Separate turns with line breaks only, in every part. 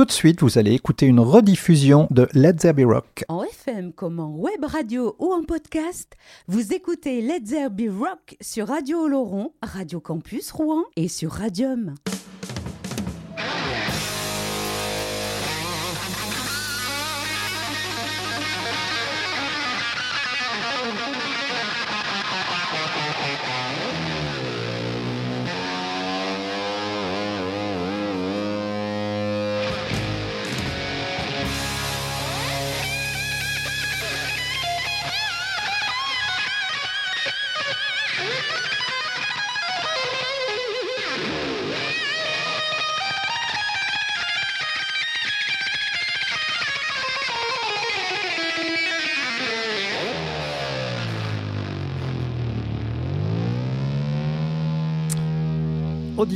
Tout de suite, vous allez écouter une rediffusion de Let's There Be Rock.
En FM comme en web radio ou en podcast, vous écoutez Let's There Be Rock sur Radio Oloron, Radio Campus Rouen et sur Radium.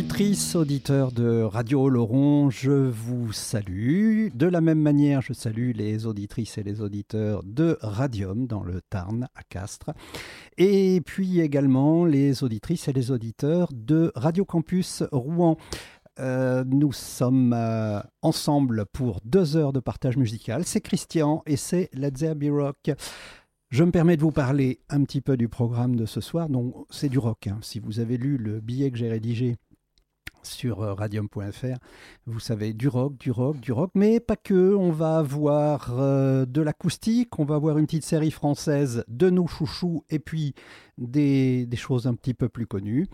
Auditrices, auditeurs de Radio Laurent, je vous salue. De la même manière, je salue les auditrices et les auditeurs de Radium dans le Tarn à Castres. Et puis également les auditrices et les auditeurs de Radio Campus Rouen. Euh, nous sommes euh, ensemble pour deux heures de partage musical. C'est Christian et c'est Be Rock. Je me permets de vous parler un petit peu du programme de ce soir. Donc, c'est du rock. Hein. Si vous avez lu le billet que j'ai rédigé sur euh, radium.fr. Vous savez, du rock, du rock, du rock, mais pas que. On va avoir euh, de l'acoustique, on va avoir une petite série française de nos chouchous et puis des, choses un petit peu plus connues.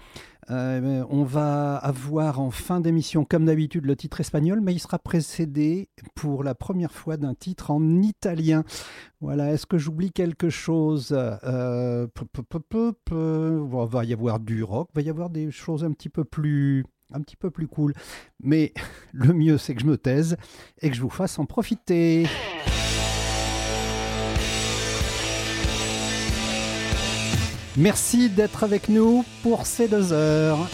Euh, on va avoir en fin d'émission, comme d'habitude, le titre espagnol, mais il sera précédé pour la première fois d'un titre en italien. Voilà, est-ce que j'oublie quelque chose? Il va y avoir du rock, il va y avoir des choses un petit peu plus un petit peu plus cool. Mais le mieux, c'est que je me taise et que je vous fasse en profiter. Merci d'être avec nous pour ces deux heures.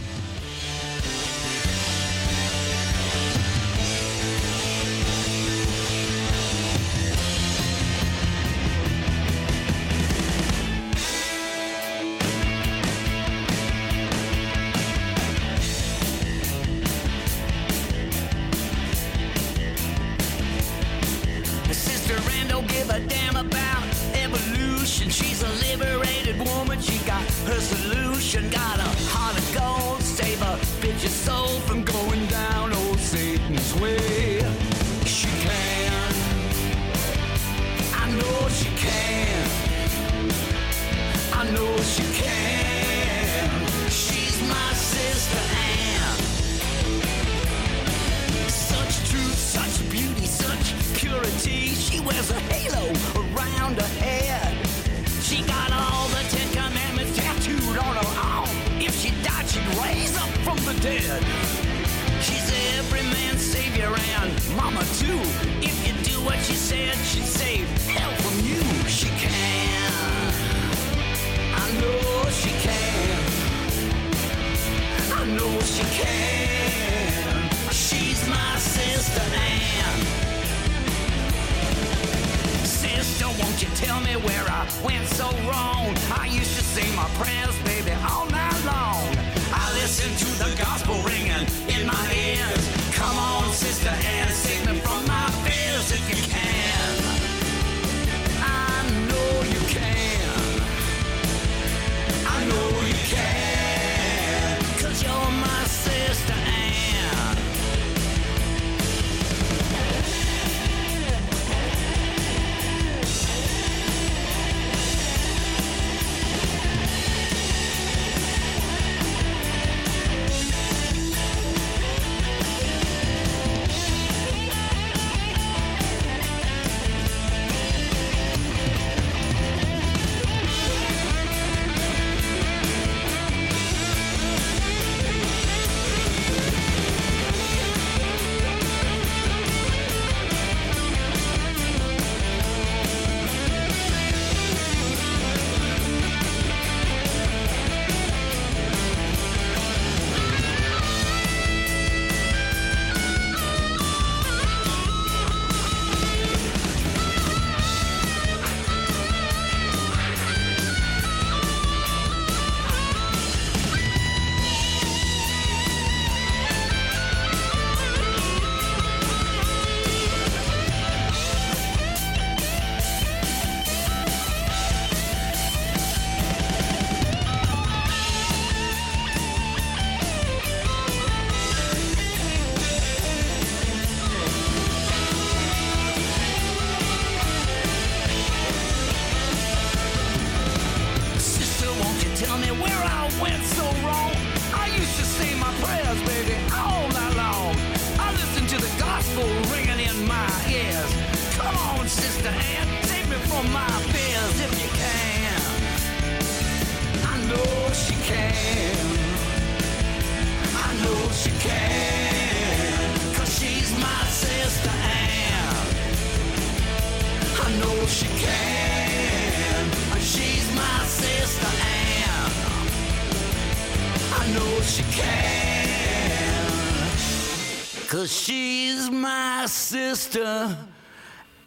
Sister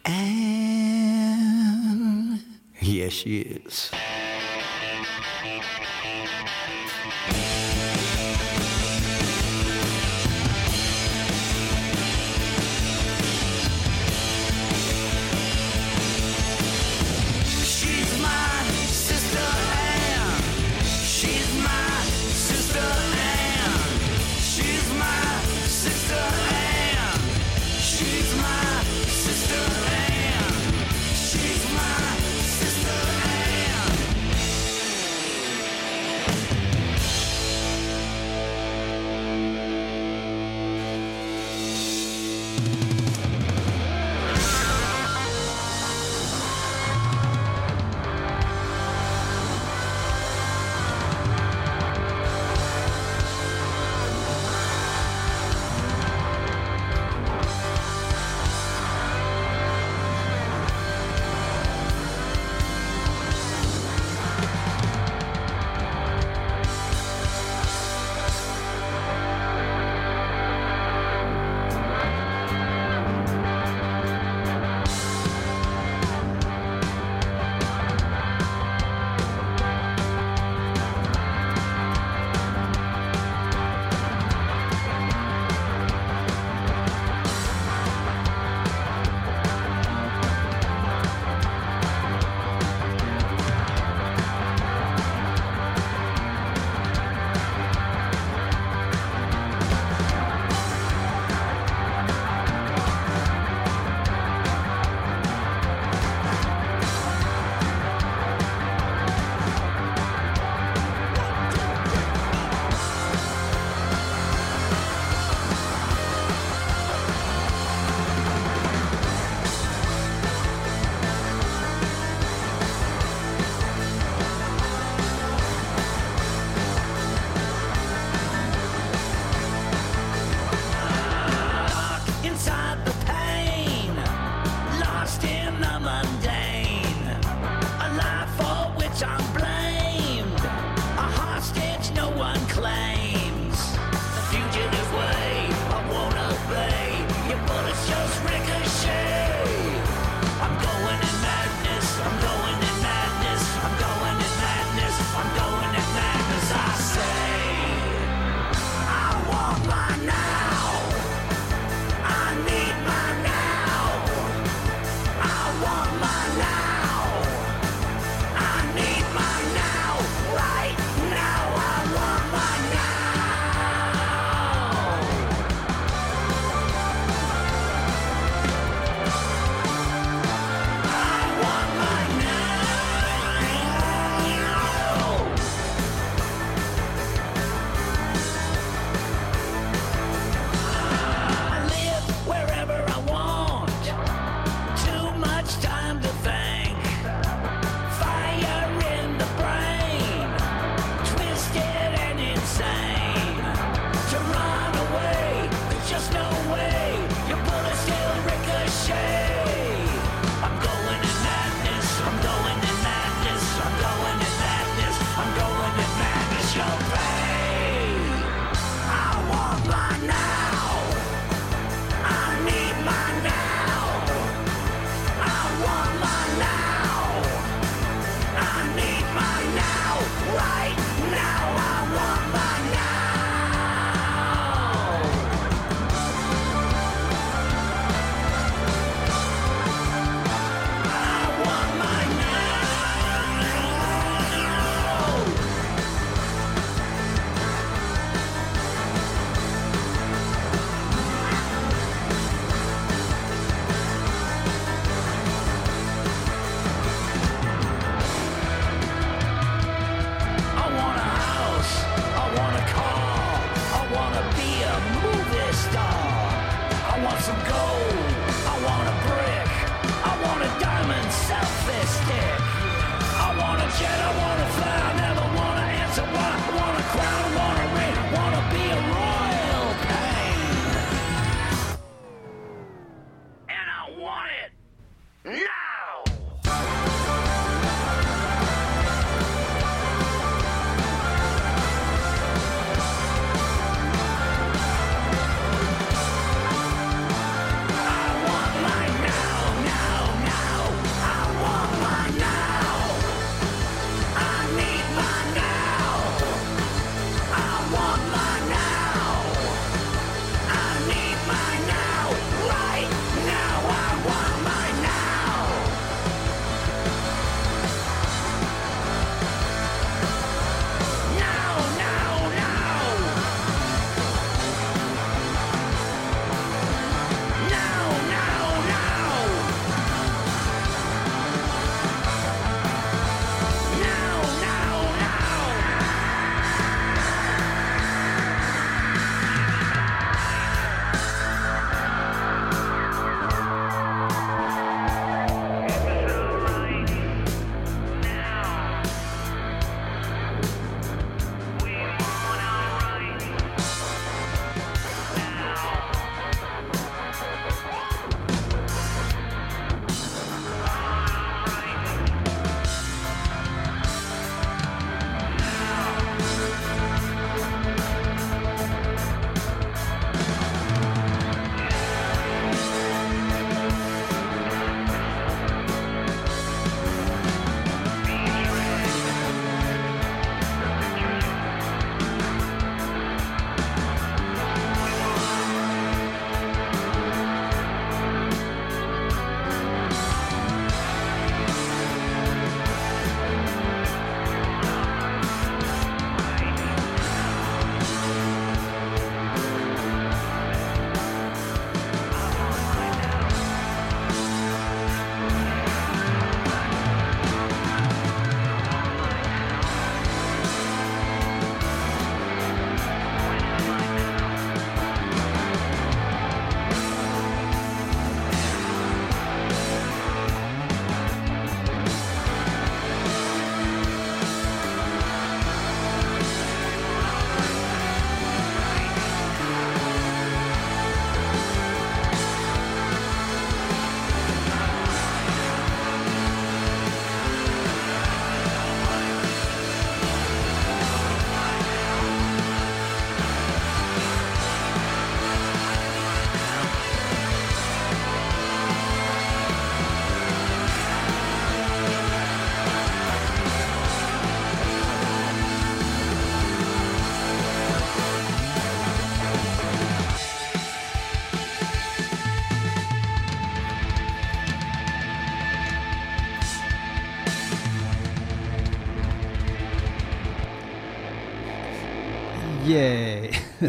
Ann. Yes, she is.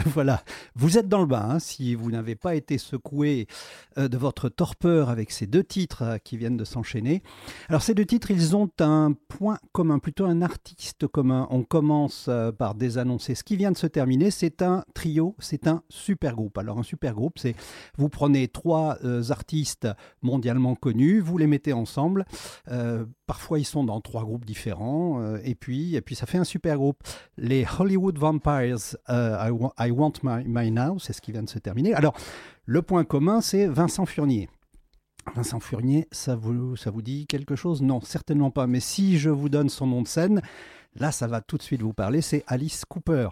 Voilà, vous êtes dans le bain hein, si vous n'avez pas été secoué de votre torpeur avec ces deux titres euh, qui viennent de s'enchaîner. Alors ces deux titres, ils ont un point commun, plutôt un artiste commun. On commence euh, par désannoncer ce qui vient de se terminer. C'est un trio, c'est un super groupe. Alors un super groupe, c'est vous prenez trois euh, artistes mondialement connus, vous les mettez ensemble. Euh, parfois ils sont dans trois groupes différents euh, et puis et puis ça fait un super groupe. Les Hollywood Vampires, euh, I Want My, My Now, c'est ce qui vient de se terminer. Alors le point commun, c'est Vincent Furnier. Vincent Furnier, ça vous, dit quelque chose? Non, certainement pas. Mais si je vous donne son nom de scène, là, ça va tout de suite vous parler. C'est Alice Cooper.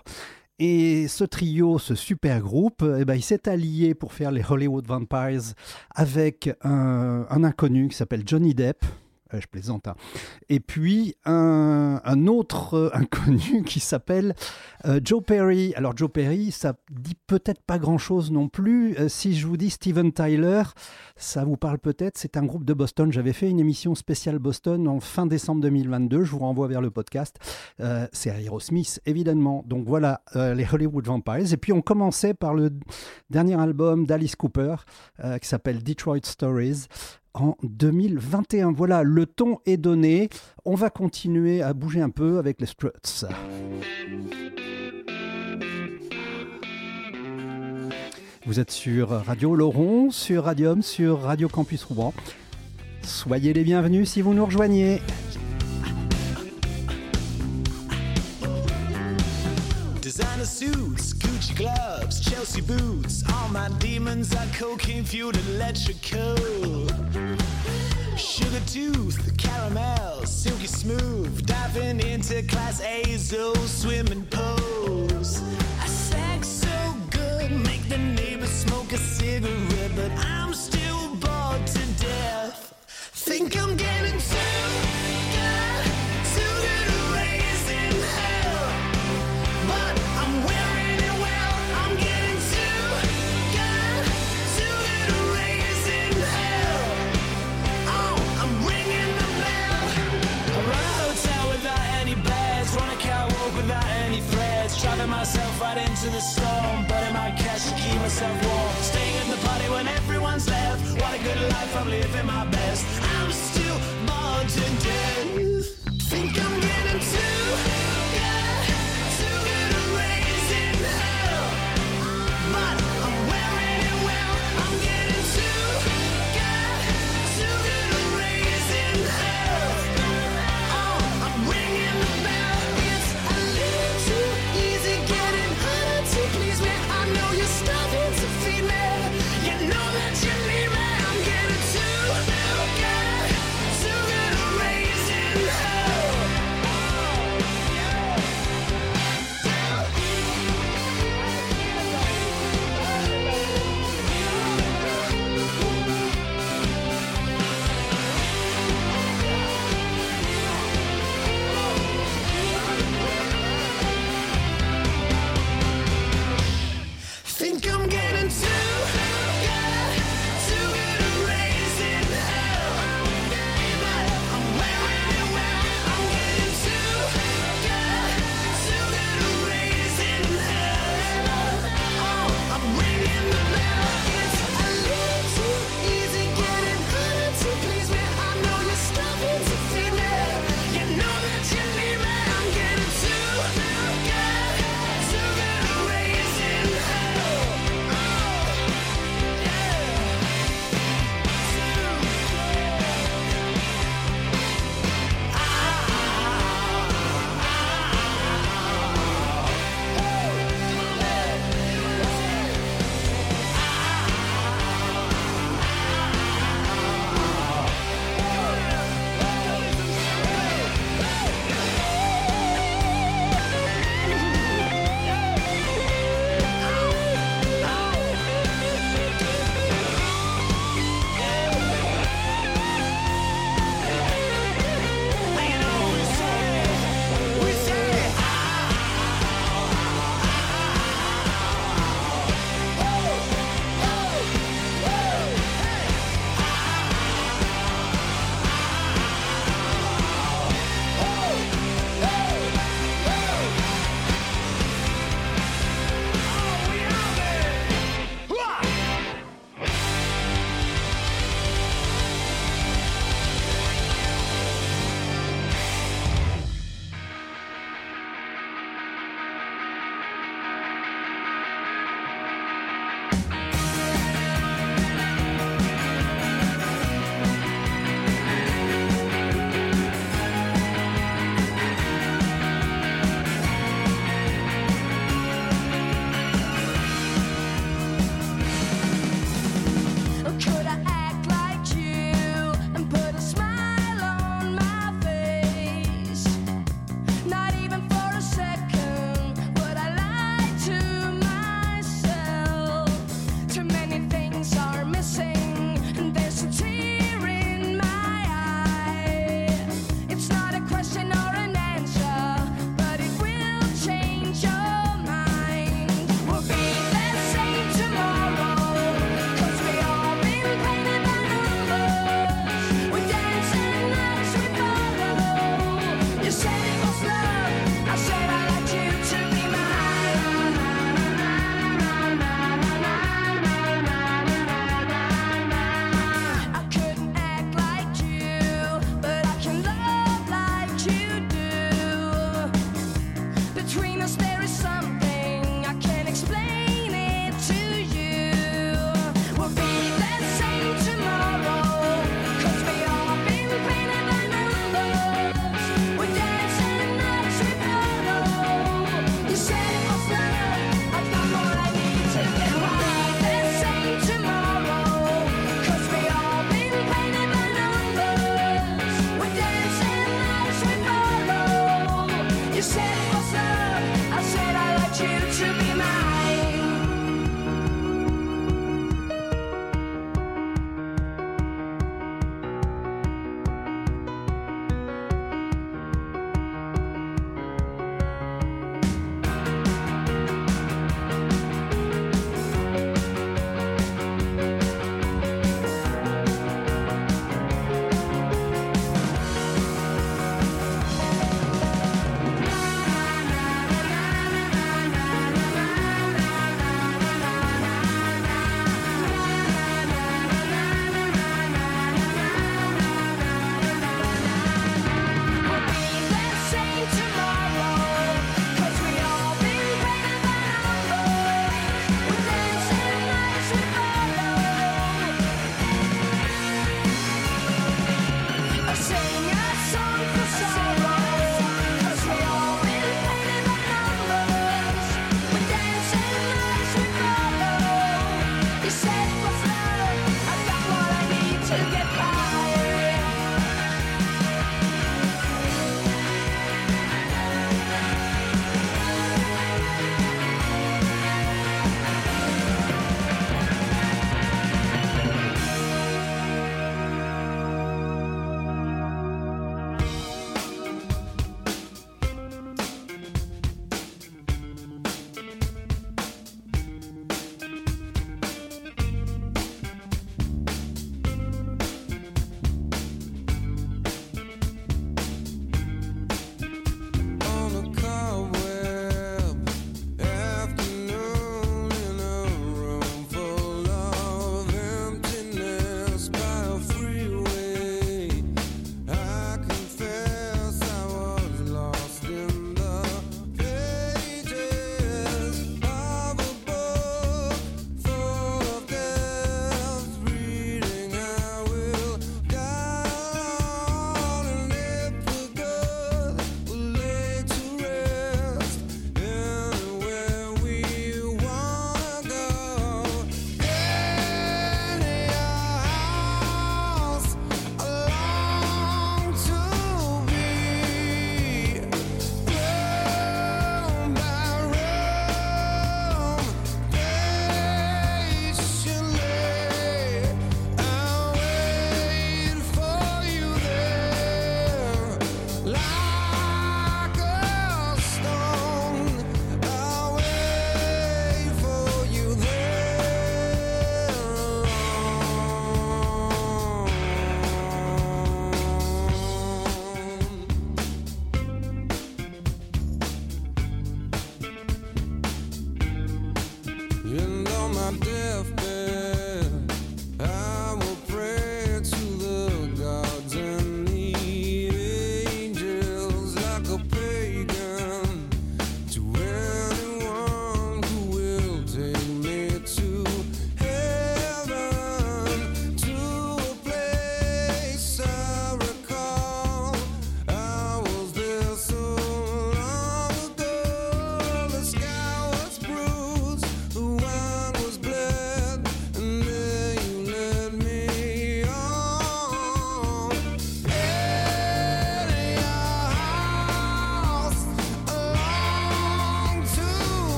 Et ce trio, ce super groupe, eh ben, il s'est allié pour faire les Hollywood Vampires avec un inconnu qui s'appelle Johnny Depp. Euh, je plaisante. hein. Et puis un, autre euh, inconnu qui s'appelle euh, Joe Perry. Alors Joe Perry, ça dit peut-être pas grand-chose non plus. Si je vous dis Steven Tyler, ça vous parle peut-être. C'est un groupe de Boston. J'avais fait une émission spéciale Boston en fin décembre 2022. Je vous renvoie vers le podcast. Euh, c'est Aerosmith, évidemment. Donc voilà, euh, les Hollywood Vampires. Et puis on commençait par le dernier album d'Alice Cooper qui s'appelle Detroit Stories en 2021. Voilà, le ton est donné. On va continuer à bouger un peu avec les struts. Vous êtes sur Radio Laurent, sur Radium, sur Radio Campus Rouen. Soyez les bienvenus si vous nous rejoignez.
Designer suits. Gucci gloves, Chelsea boots. All my demons are cocaine fueled electrical. Sugar tooth, the caramel, silky smooth. Diving into class A's, those swimming pools. I sex so good, make the neighbors smoke a cigarette, but I'm still bored to death. Think I'm getting right into the storm, But in my cash to keep myself warm. Staying at the party when everyone's left. What a good life, I'm living my best. I'm still to death. Think I'm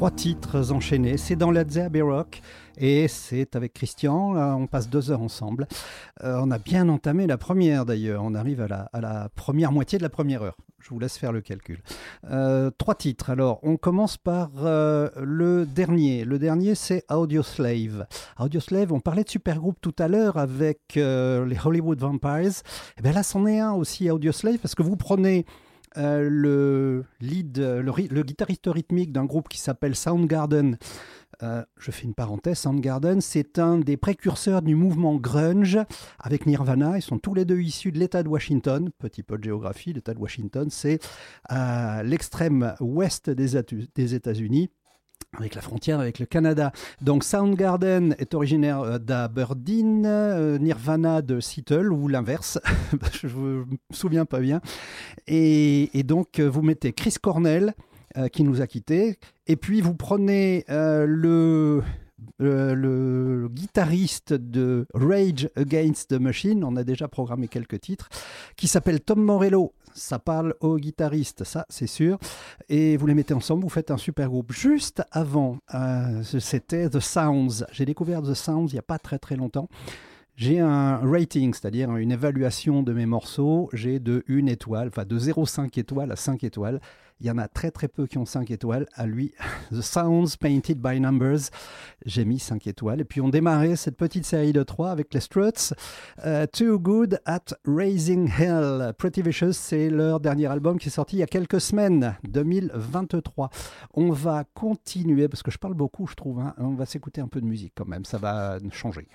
trois titres enchaînés. C'est dans Led Zeppelin Rock et c'est avec Christian. On passe deux heures ensemble. Euh, on a bien entamé la première d'ailleurs. On arrive à la, première moitié de la première heure. Je vous laisse faire le calcul. Euh, trois titres. Alors, on commence par euh, le dernier. Le dernier, c'est Audioslave. Audioslave, on parlait de supergroupe tout à l'heure avec les Hollywood Vampires. Et bien là, c'en est un aussi, Audioslave, parce que vous prenez euh, le lead, le, guitariste rythmique d'un groupe qui s'appelle Soundgarden. Euh, je fais une parenthèse, Soundgarden, c'est un des précurseurs du mouvement grunge avec Nirvana. Ils sont tous les deux issus de l'État de Washington. Petit peu de géographie, l'État de Washington, c'est l'extrême ouest des États-Unis avec la frontière avec le Canada. Donc Soundgarden est originaire euh, d'Aberdeen, euh, Nirvana de Seattle ou l'inverse, je me souviens pas bien. Et, donc euh, vous mettez Chris Cornell qui nous a quittés, et puis vous prenez le guitariste de Rage Against the Machine, on a déjà programmé quelques titres, qui s'appelle Tom Morello. Ça parle au guitariste, ça c'est sûr. Et vous les mettez ensemble, vous faites un super groupe. Juste avant, euh, c'était The Sounds. J'ai découvert The Sounds il n'y a pas très très longtemps. J'ai un rating, c'est-à-dire une évaluation de mes morceaux. J'ai de 1 étoile, enfin de 0,5 étoiles à 5 étoiles. Il y en a très très peu qui ont 5 étoiles. À lui, The Sounds Painted by Numbers, j'ai mis 5 étoiles. Et puis on démarrait cette petite série de 3 avec les Struts. Euh, Too Good at Raising Hell. Pretty Vicious, c'est leur dernier album qui est sorti il y a quelques semaines, 2023. On va continuer, parce que je parle beaucoup, je trouve. hein. On va s'écouter un peu de musique quand même, ça va changer.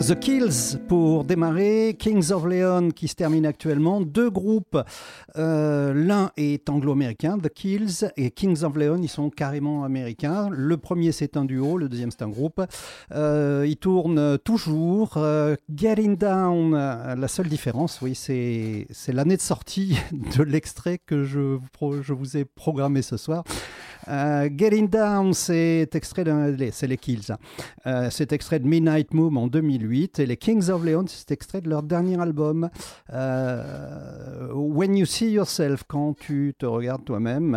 The
Kills pour démarrer, Kings of Leon qui se termine actuellement, deux groupes, euh, l'un est anglo-américain, The Kills, et Kings of Leon, ils sont carrément américains. Le premier c'est un duo, le deuxième c'est un groupe. Euh, ils tournent toujours. Euh, Getting Down, la seule différence, oui, c'est l'année de sortie de l'extrait que je vous ai programmé ce soir. Euh, Getting Down, c'est extrait d'un, c'est les Kills. hein. Euh, c'est extrait de Midnight Moon en 2008 et les Kings of Leon, c'est extrait de leur dernier album euh, When You See Yourself, quand tu te regardes toi-même,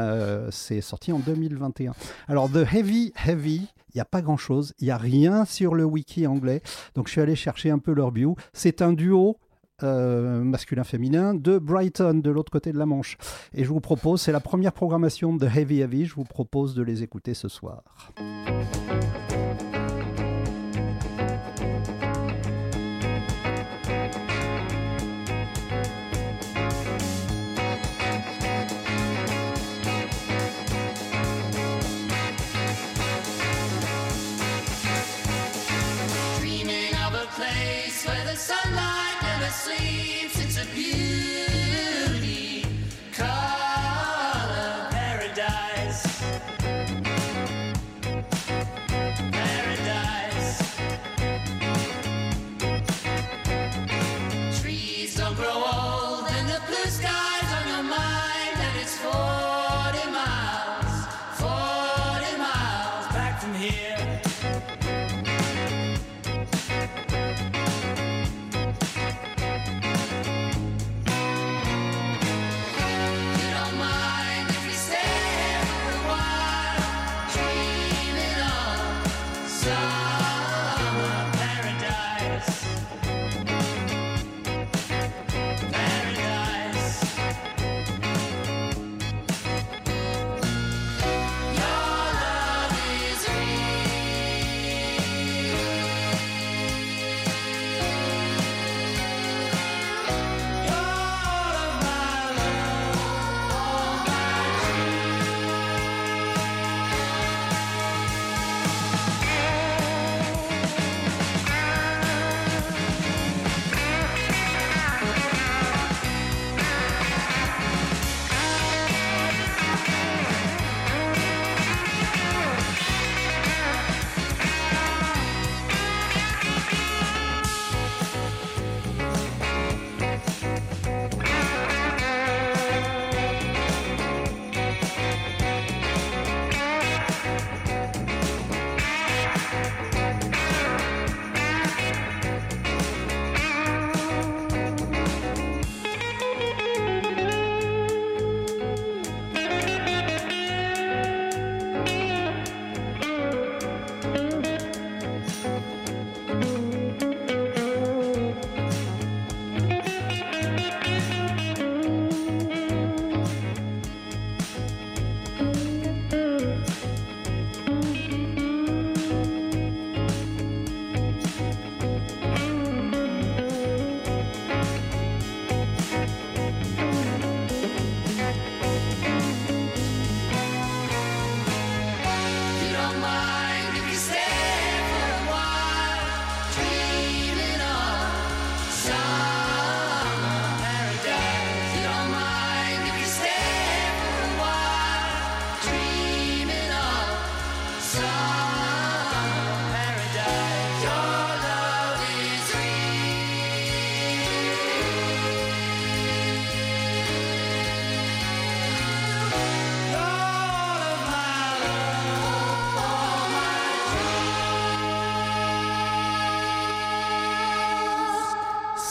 c'est sorti en 2021. Alors The Heavy Heavy, il n'y a pas grand-chose, il n'y a rien sur le wiki anglais, donc je suis allé chercher un peu leur bio. C'est un duo euh, masculin-féminin de Brighton, de l'autre côté de la Manche. Et je vous propose, c'est la première programmation de Heavy Heavy, je vous propose de les écouter ce soir.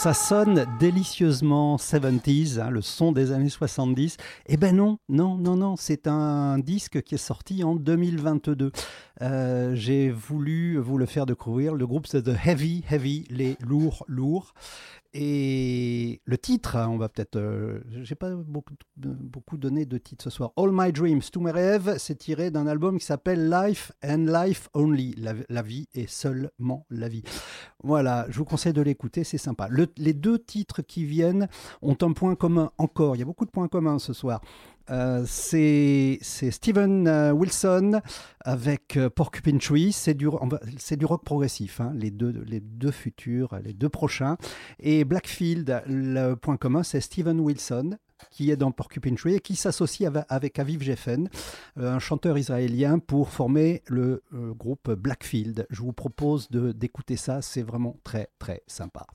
Ça sonne délicieusement 70s, hein, le son des années 70. Eh ben non, non, non, non, c'est un disque qui est sorti en 2022. Euh, J'ai voulu vous le faire découvrir. Le groupe c'est The Heavy, Heavy, les lourds, lourds. Et le titre, hein, on va peut-être. euh, J'ai pas beaucoup, beaucoup donné de titres ce soir. All My Dreams, tous mes rêves, c'est tiré d'un album qui s'appelle Life and Life Only. La, vie est seulement la vie. Voilà, je vous conseille de l'écouter, c'est sympa. Le- les deux titres qui viennent ont un point commun encore. Il y a beaucoup de points communs ce soir. Euh, c'est Steven euh, Wilson avec euh, Porcupine Tree. C'est du, rock progressif, hein, les, deux, futurs, les deux prochains. Et Blackfield, le point commun, c'est Steven Wilson qui est dans Porcupine Tree et qui s'associe avec Aviv Geffen, euh, un chanteur israélien, pour former le groupe Blackfield. Je vous propose d'écouter ça, c'est vraiment très très sympa.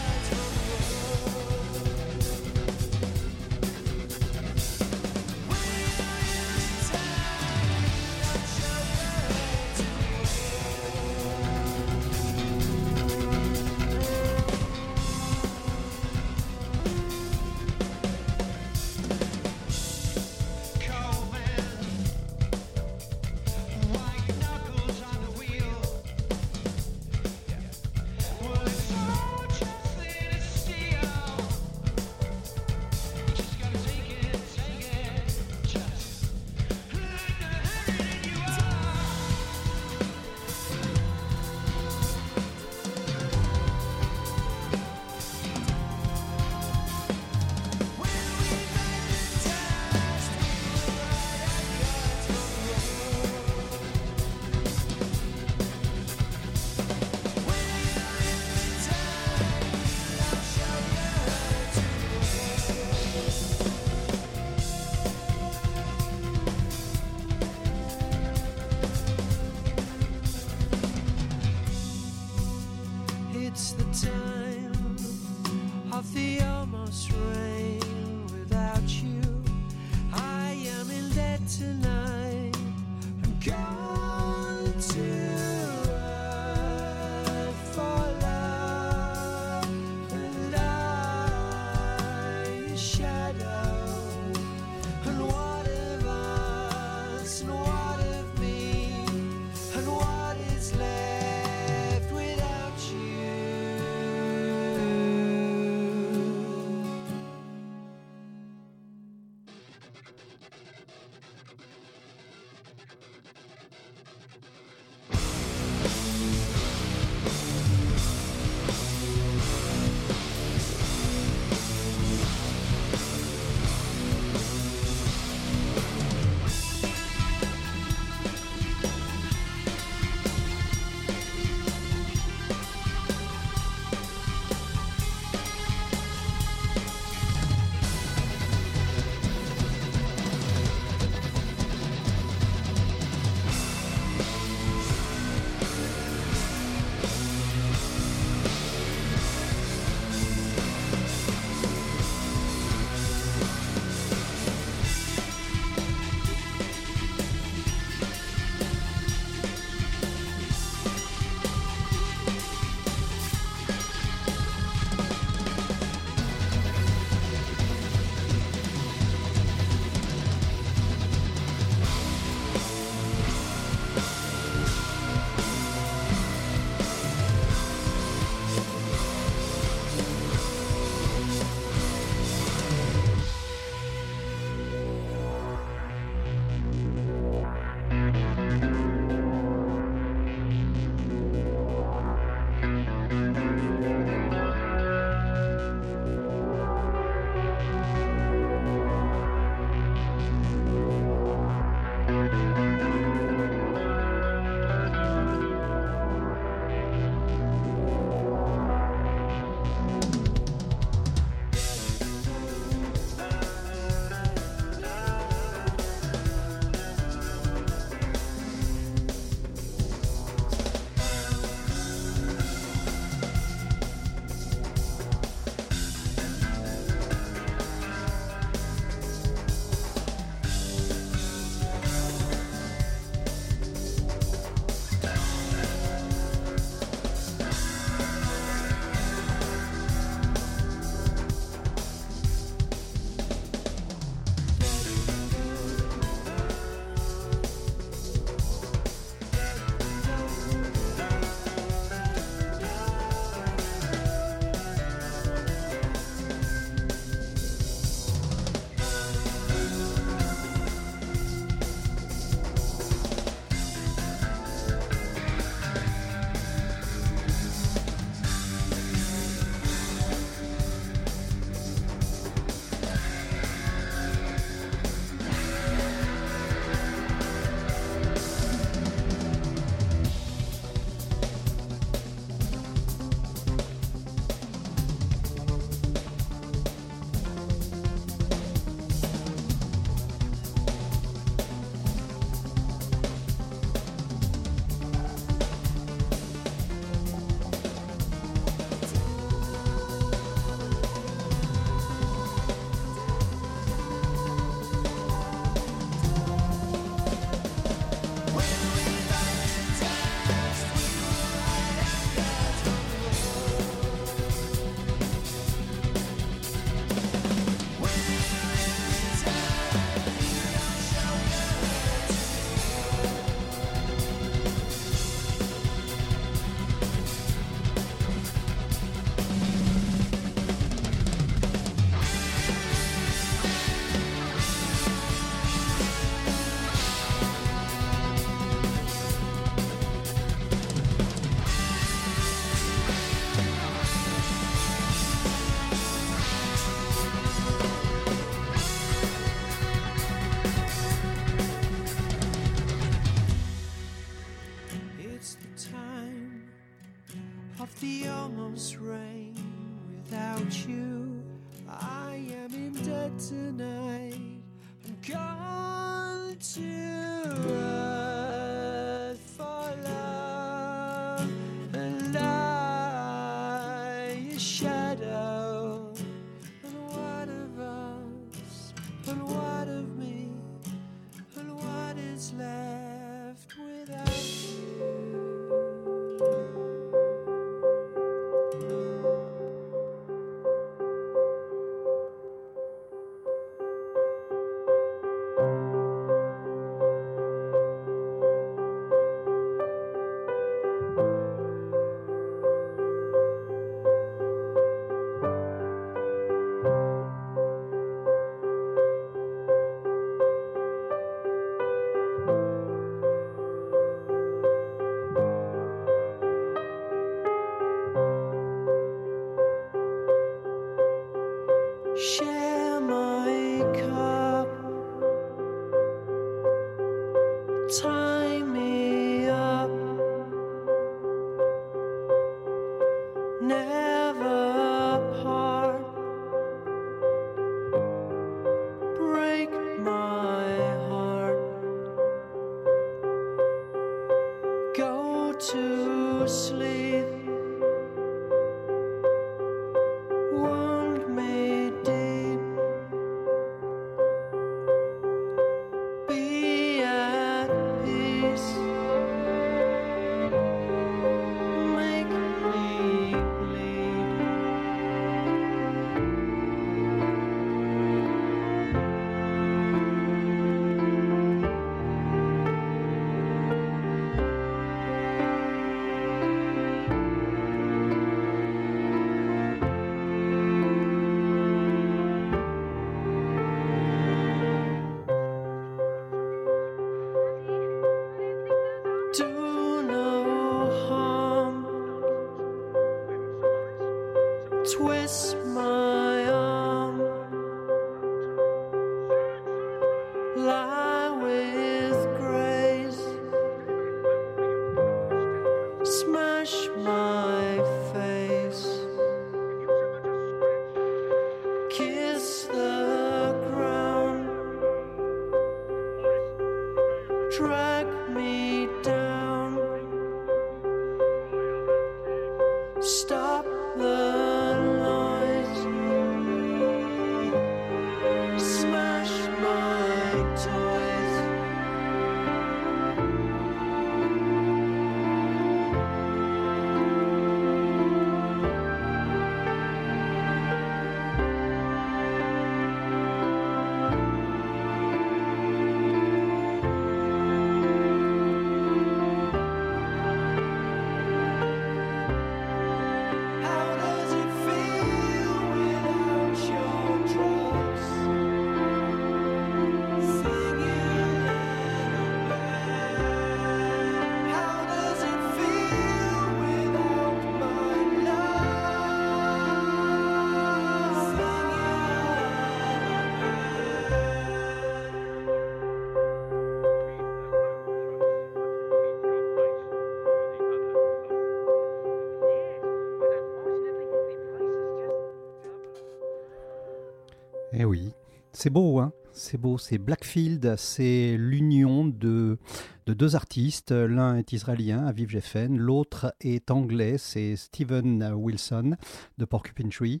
C'est beau, hein c'est beau, c'est Blackfield, c'est l'union de, de deux artistes. L'un est israélien, Aviv Geffen, l'autre est anglais, c'est Steven Wilson de Porcupine Tree.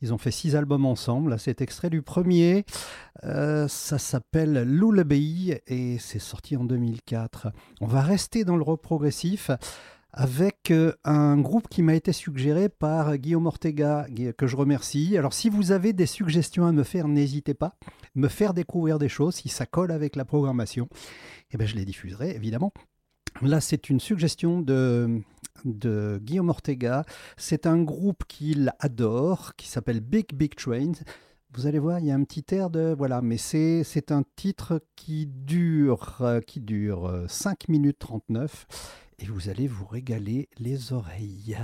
Ils ont fait six albums ensemble. C'est extrait du premier. Euh, ça s'appelle Lullaby et c'est sorti en 2004. On va rester dans le rock progressif avec euh, un groupe qui m'a été suggéré par Guillaume Ortega, que je remercie. Alors, si vous avez des suggestions à me faire, n'hésitez pas. Me faire découvrir des choses, si ça colle avec la programmation, eh ben, je les diffuserai, évidemment. Là, c'est une suggestion de, de Guillaume Ortega. C'est un groupe qu'il adore, qui s'appelle Big Big Train. Vous allez voir, il y a un petit air de... Voilà, mais c'est un titre qui dure, euh, qui dure euh, 5 minutes 39 et vous allez vous régaler les oreilles.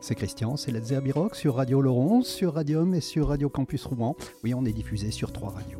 C'est Christian, c'est Let's Zerbi Rock sur Radio Laurent, sur Radium et sur Radio Campus Rouen. Oui, on est diffusé sur trois radios.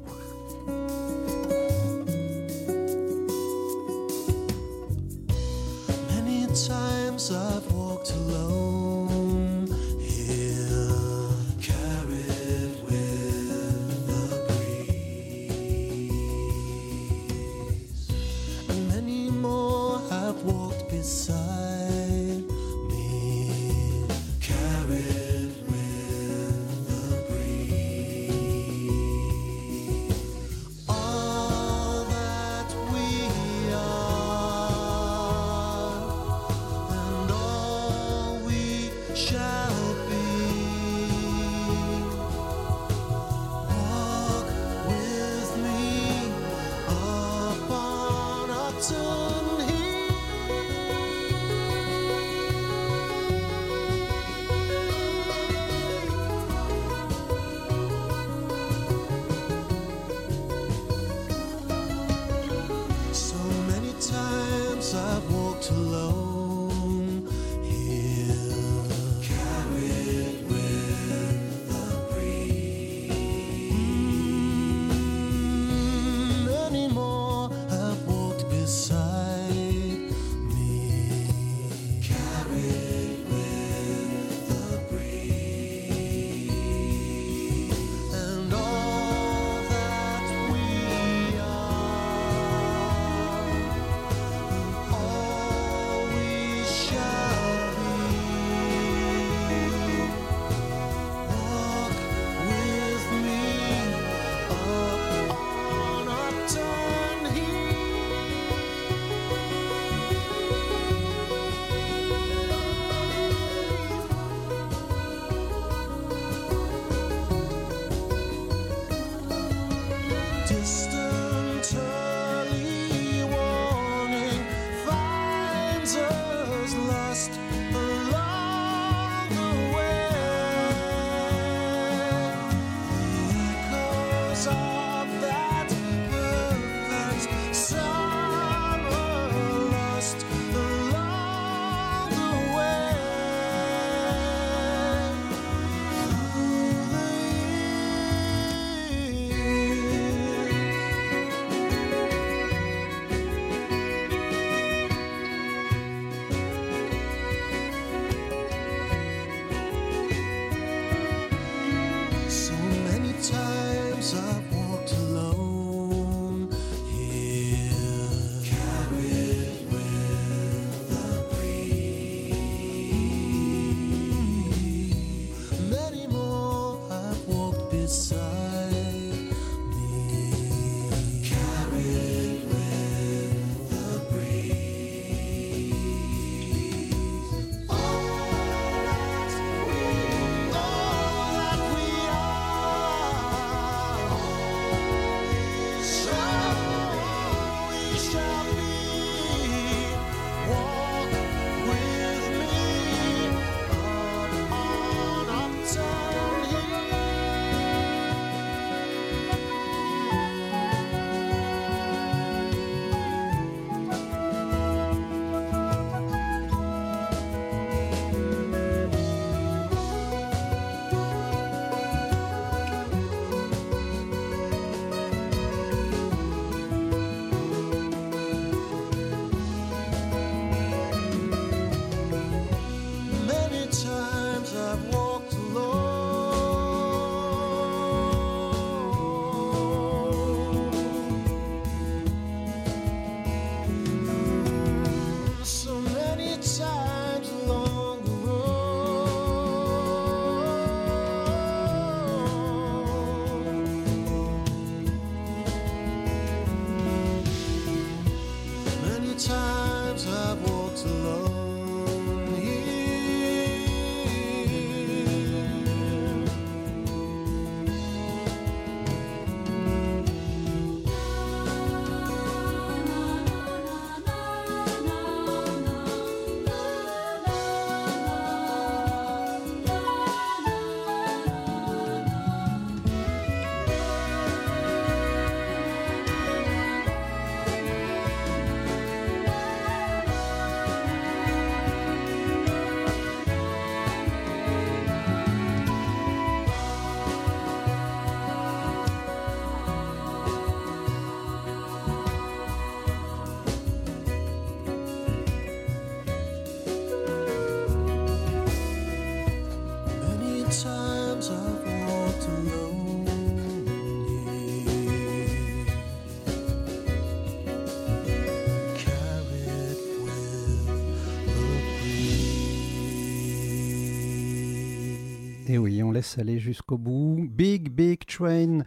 Et oui, on laisse aller jusqu'au bout. Big, big train.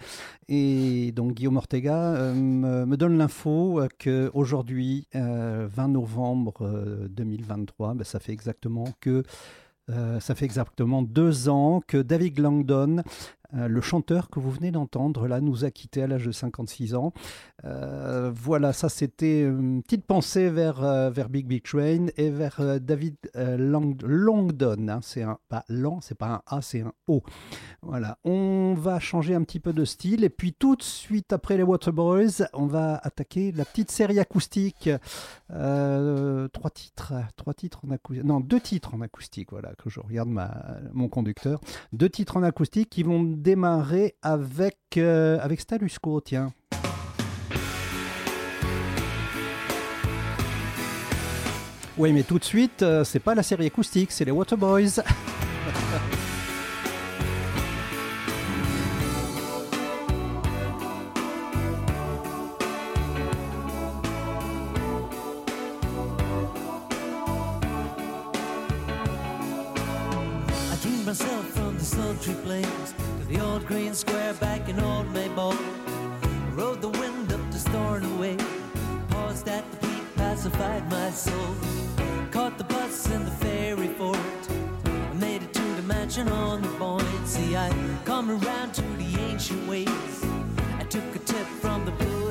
Et donc Guillaume Ortega euh, me, donne l'info euh, qu'aujourd'hui, euh, 20 novembre euh, 2023, ben, ça fait exactement que euh, ça fait exactement deux ans que David Langdon, euh, le chanteur que vous venez d'entendre, là, nous a quittés à l'âge de 56 ans. Euh, voilà, ça c'était une petite pensée vers, euh, vers Big Big Train et vers euh, David euh, Langdon. hein. c'est un pas c'est pas un A, c'est un O. Voilà, on va changer un petit peu de style et puis tout de suite après les Waterboys, on va attaquer la petite série acoustique. Euh, trois titres, trois titres en acoustique, non deux titres en acoustique. Voilà que je regarde mon conducteur. Deux titres en acoustique qui vont démarrer avec euh, avec Stalusco, tiens. Oui, mais tout de suite, euh, c'est pas la série acoustique, c'est les Waterboys.
The old green square back in old Maybole. Rode the wind up to Stornoway, paused at the peak, pacified my soul. Caught the bus in the ferry fort, I made it to the mansion on the. See, I come around to the ancient ways. I took a tip from the Buddha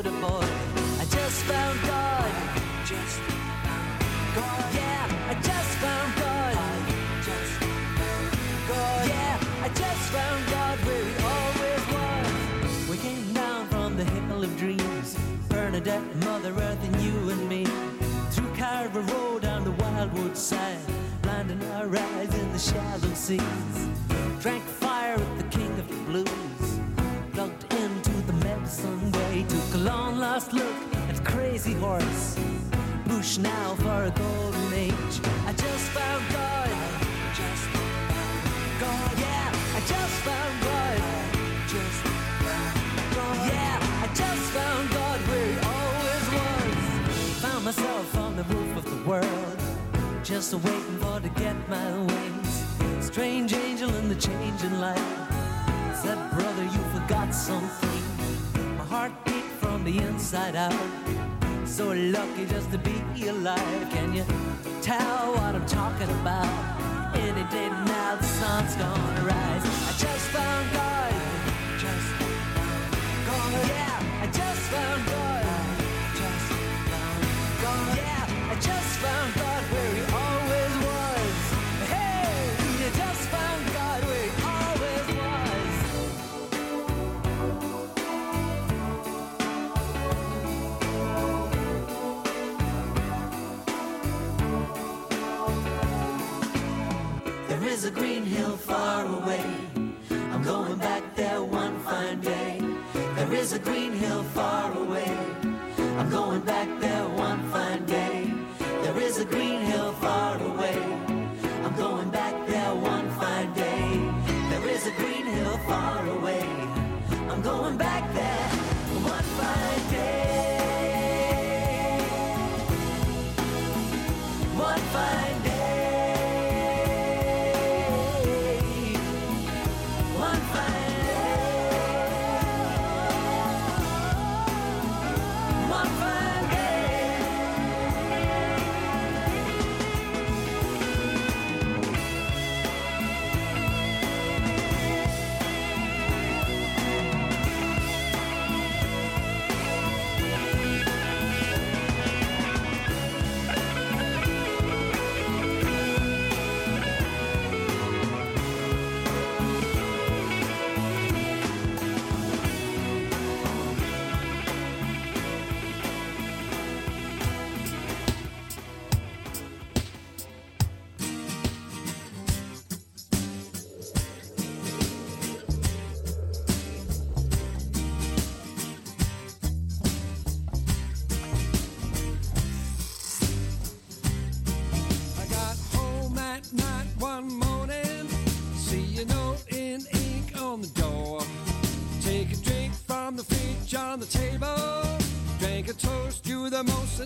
Carver Road down the Wildwood side, blinding our eyes in the shallow seas. Drank fire with the King of the Blues, plugged into the medicine way. Took a long lost look at crazy horse. Bush now for a golden age. I just found God. Yeah, I just found God, yeah, I just found just waiting for to get my wings. Strange angel in the changing light said, brother, you forgot something. My heart beat from the inside out. So lucky just to be alive. Can you tell what I'm talking about? Any day now the sun's gonna rise. I just found God. Just found God. Yeah, I just found God. Just found God. Yeah, I just found God where There is a green hill far away. I'm going back there one fine day. There is a green hill far away. I'm going back there one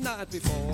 night before.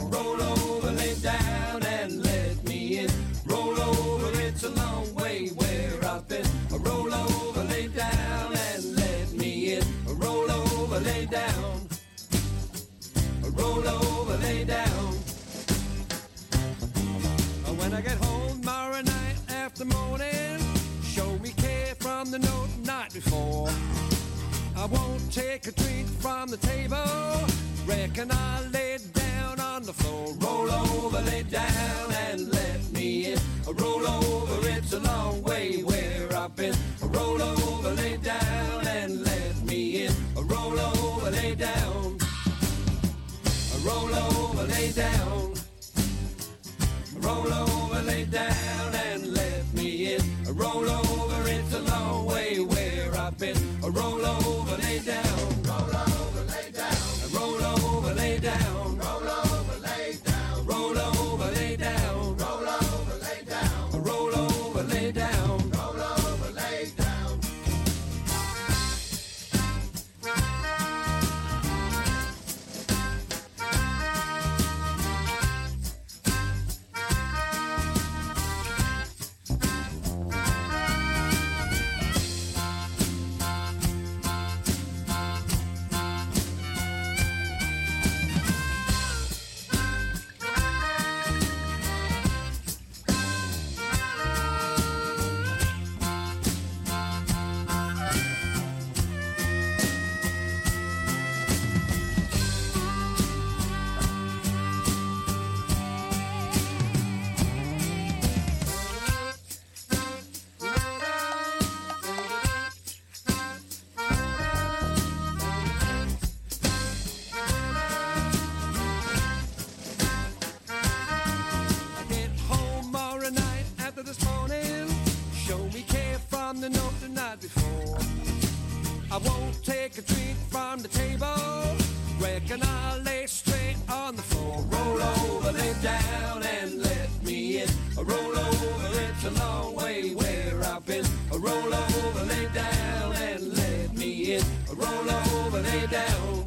roll over, lay down and let me in. A roll over, it's a long way where I've been. A roll over, lay down and let me in. A roll over, lay down.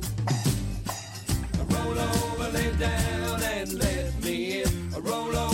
A roll over, lay down and let me in. A roll over.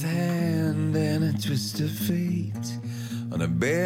hand and a twist of fate on a bed.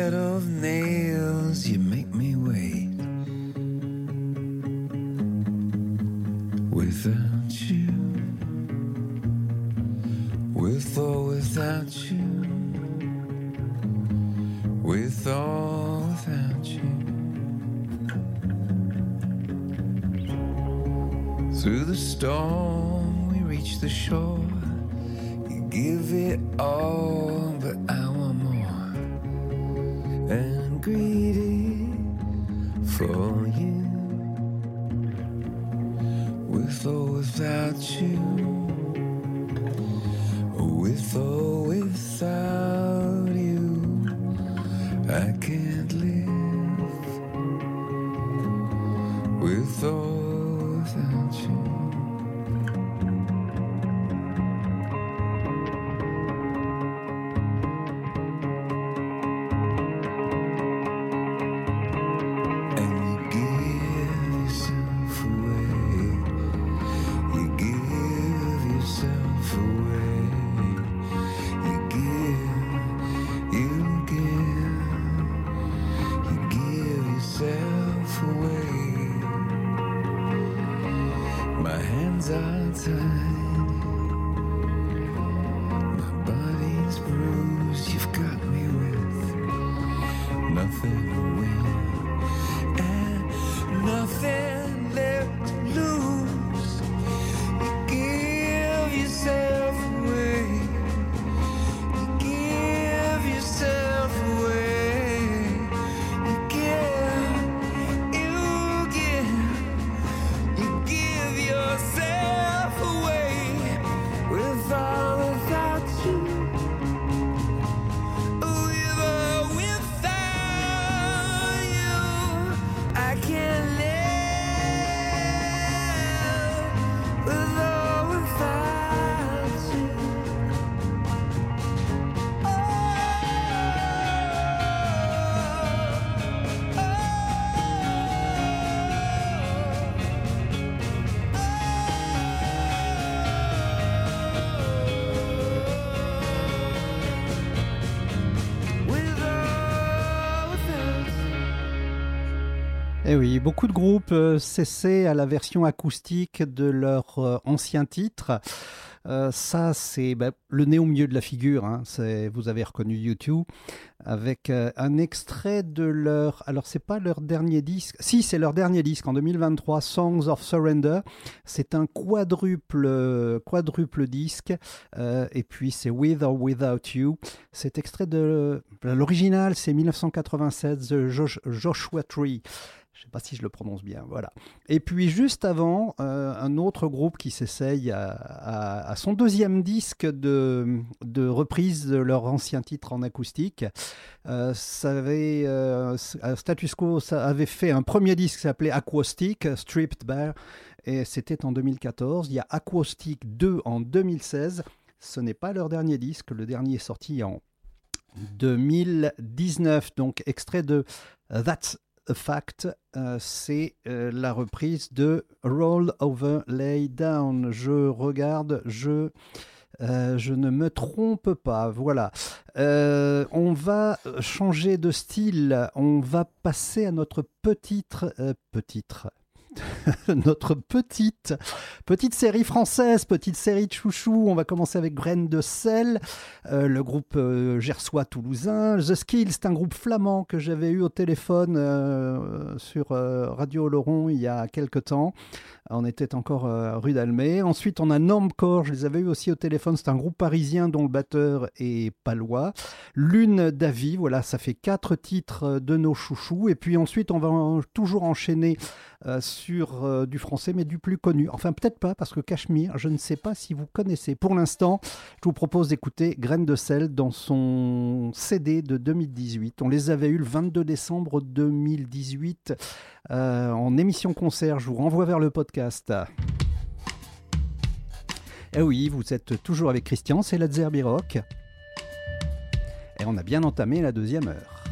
Nothing
Oui, beaucoup de groupes euh, cessaient à la version acoustique de leur euh, ancien titre. Euh, ça, c'est bah, le nez au milieu de la figure. hein. Vous avez reconnu YouTube avec euh, un extrait de leur. Alors, c'est pas leur dernier disque. Si, c'est leur dernier disque en 2023, Songs of Surrender. C'est un quadruple, euh, quadruple disque. euh, et puis, c'est With or Without You. Cet extrait de l'original, c'est 1987, The Josh- Joshua Tree. Je ne sais pas si je le prononce bien, voilà. Et puis juste avant, euh, un autre groupe qui s'essaye à, son deuxième disque de, de reprise de leur ancien titre en acoustique. Euh, euh, Status Quo avait fait un premier disque qui s'appelait Aquastic, Stripped Bare, et c'était en 2014. Il y a Aquastic 2 en 2016. Ce n'est pas leur dernier disque, le dernier est sorti en 2019, donc extrait de That's Fact, euh, c'est euh, la reprise de Roll Over Lay Down. Je regarde, je, euh, je ne me trompe pas. Voilà. On va changer de style. On va passer à notre petite. euh, petite. notre petite petite série française, petite série de chouchou. On va commencer avec Graines de sel, euh, le groupe euh, gersois toulousain. The Skills, c'est un groupe flamand que j'avais eu au téléphone euh, sur Radio Laurent il y a quelque temps. On était encore euh, rue d'Almay. Ensuite, on a Normcore, je les avais eu aussi au téléphone. C'est un groupe parisien dont le batteur est palois. Lune d'Avis, voilà, ça fait quatre titres de nos chouchous. Et puis ensuite, on va toujours enchaîner euh, sur euh, du français, mais du plus connu. Enfin, peut-être pas, parce que Cachemire, je ne sais pas si vous connaissez. Pour l'instant, je vous propose d'écouter Graines de sel dans son CD de 2018. On les avait eu le 22 décembre 2018 euh, en émission concert. Je vous renvoie vers le podcast. Eh oui, vous êtes toujours avec Christian, c'est la Zerbi Rock. Et on a bien entamé la deuxième heure.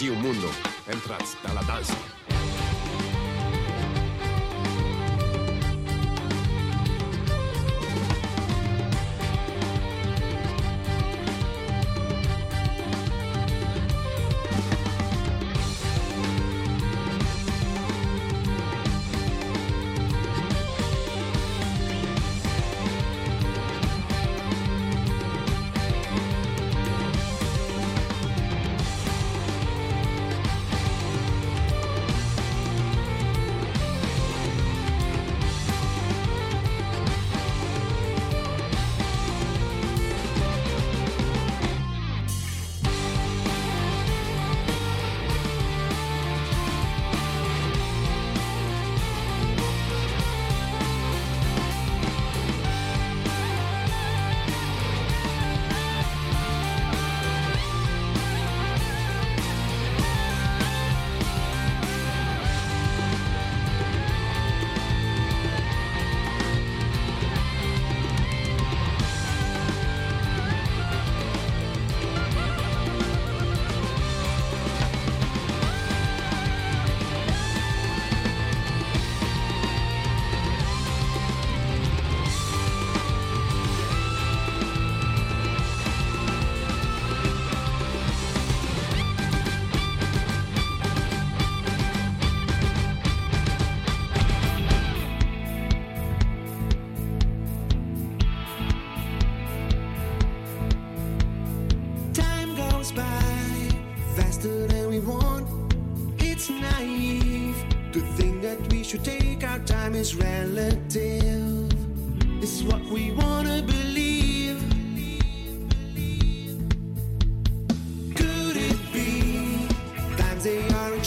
Rádio Mundo.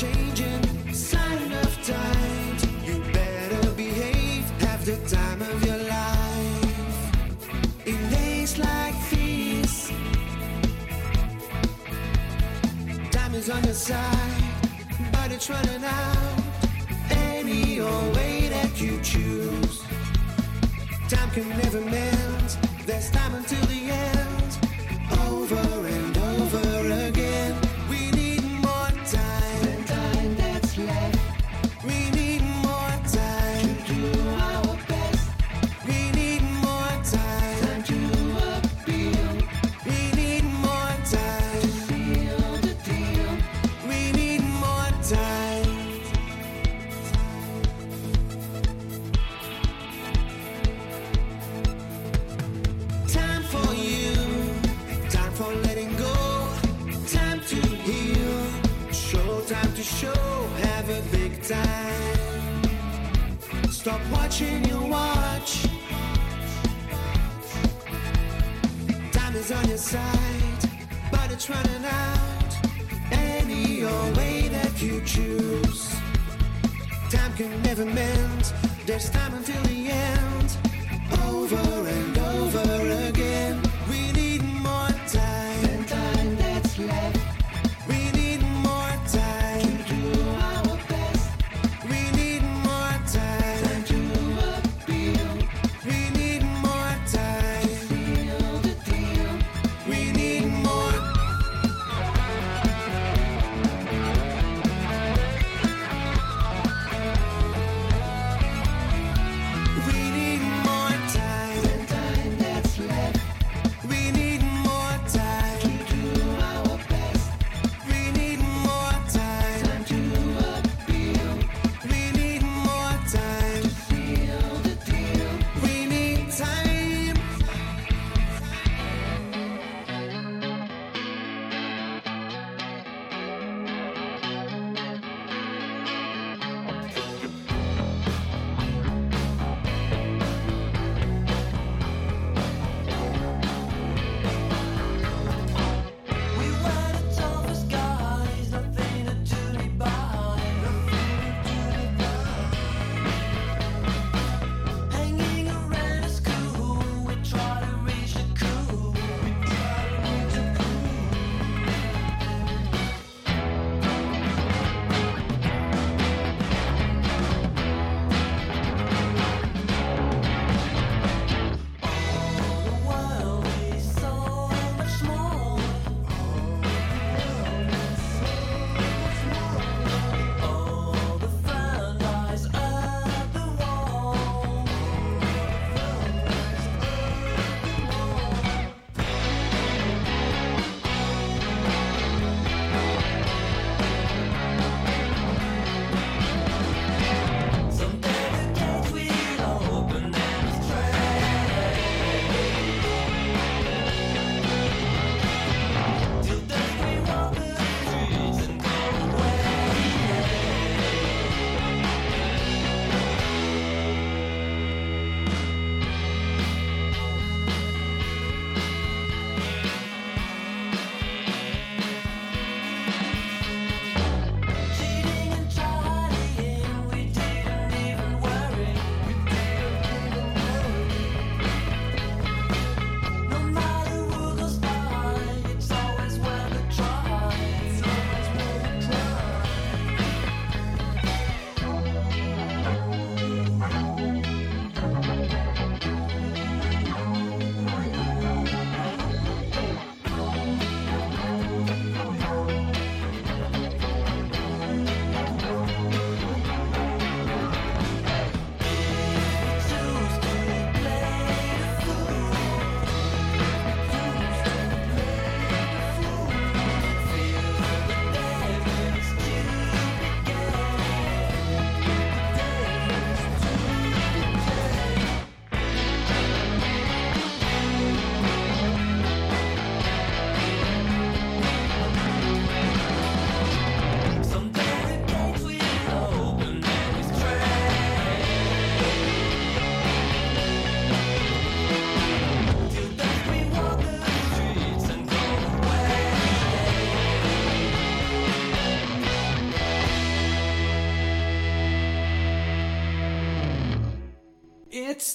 Changing?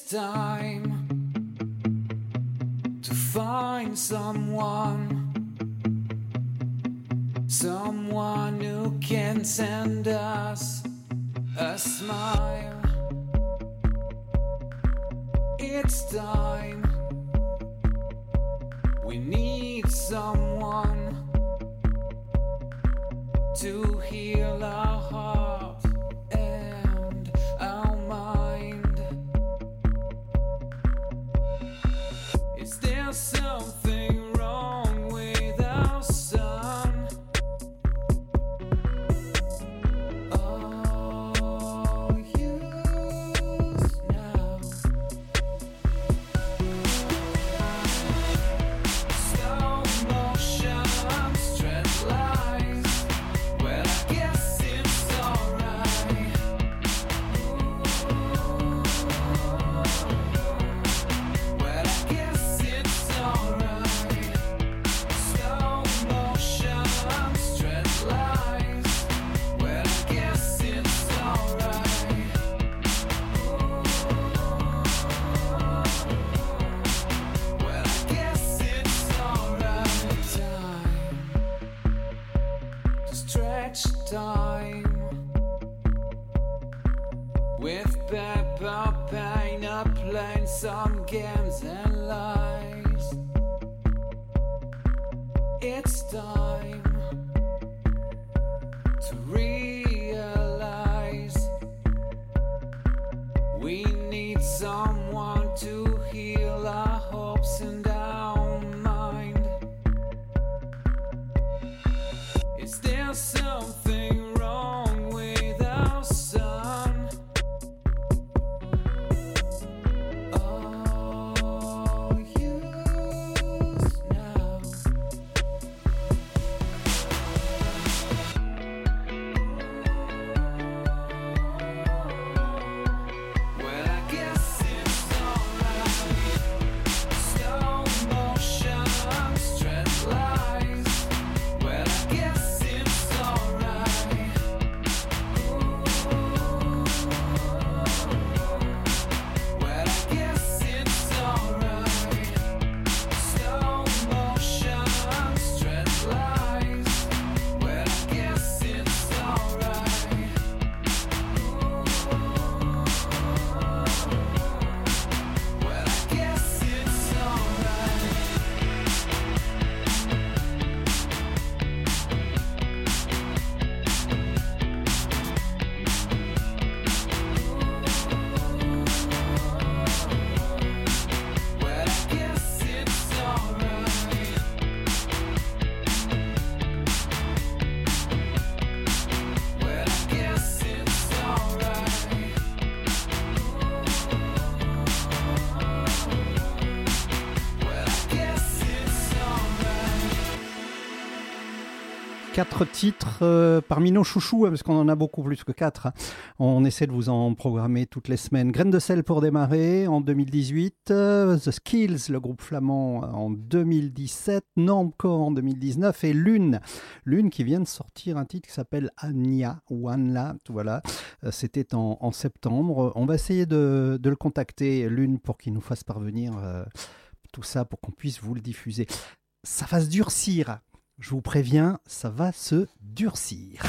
time
to
find someone, someone who can send.
Euh, parmi nos chouchous, hein, parce qu'on en a beaucoup plus que quatre. Hein. On essaie de vous en programmer toutes les semaines. Graines de sel pour démarrer en 2018, euh, The Skills, le groupe flamand euh, en 2017, Normcore en 2019 et Lune. Lune qui vient de sortir un titre qui s'appelle Anya ou Anla, voilà. C'était en, septembre. On va essayer de, de le contacter, Lune, pour qu'il nous fasse parvenir tout ça pour qu'on puisse vous le diffuser. Ça va se durcir je vous préviens, ça va se durcir.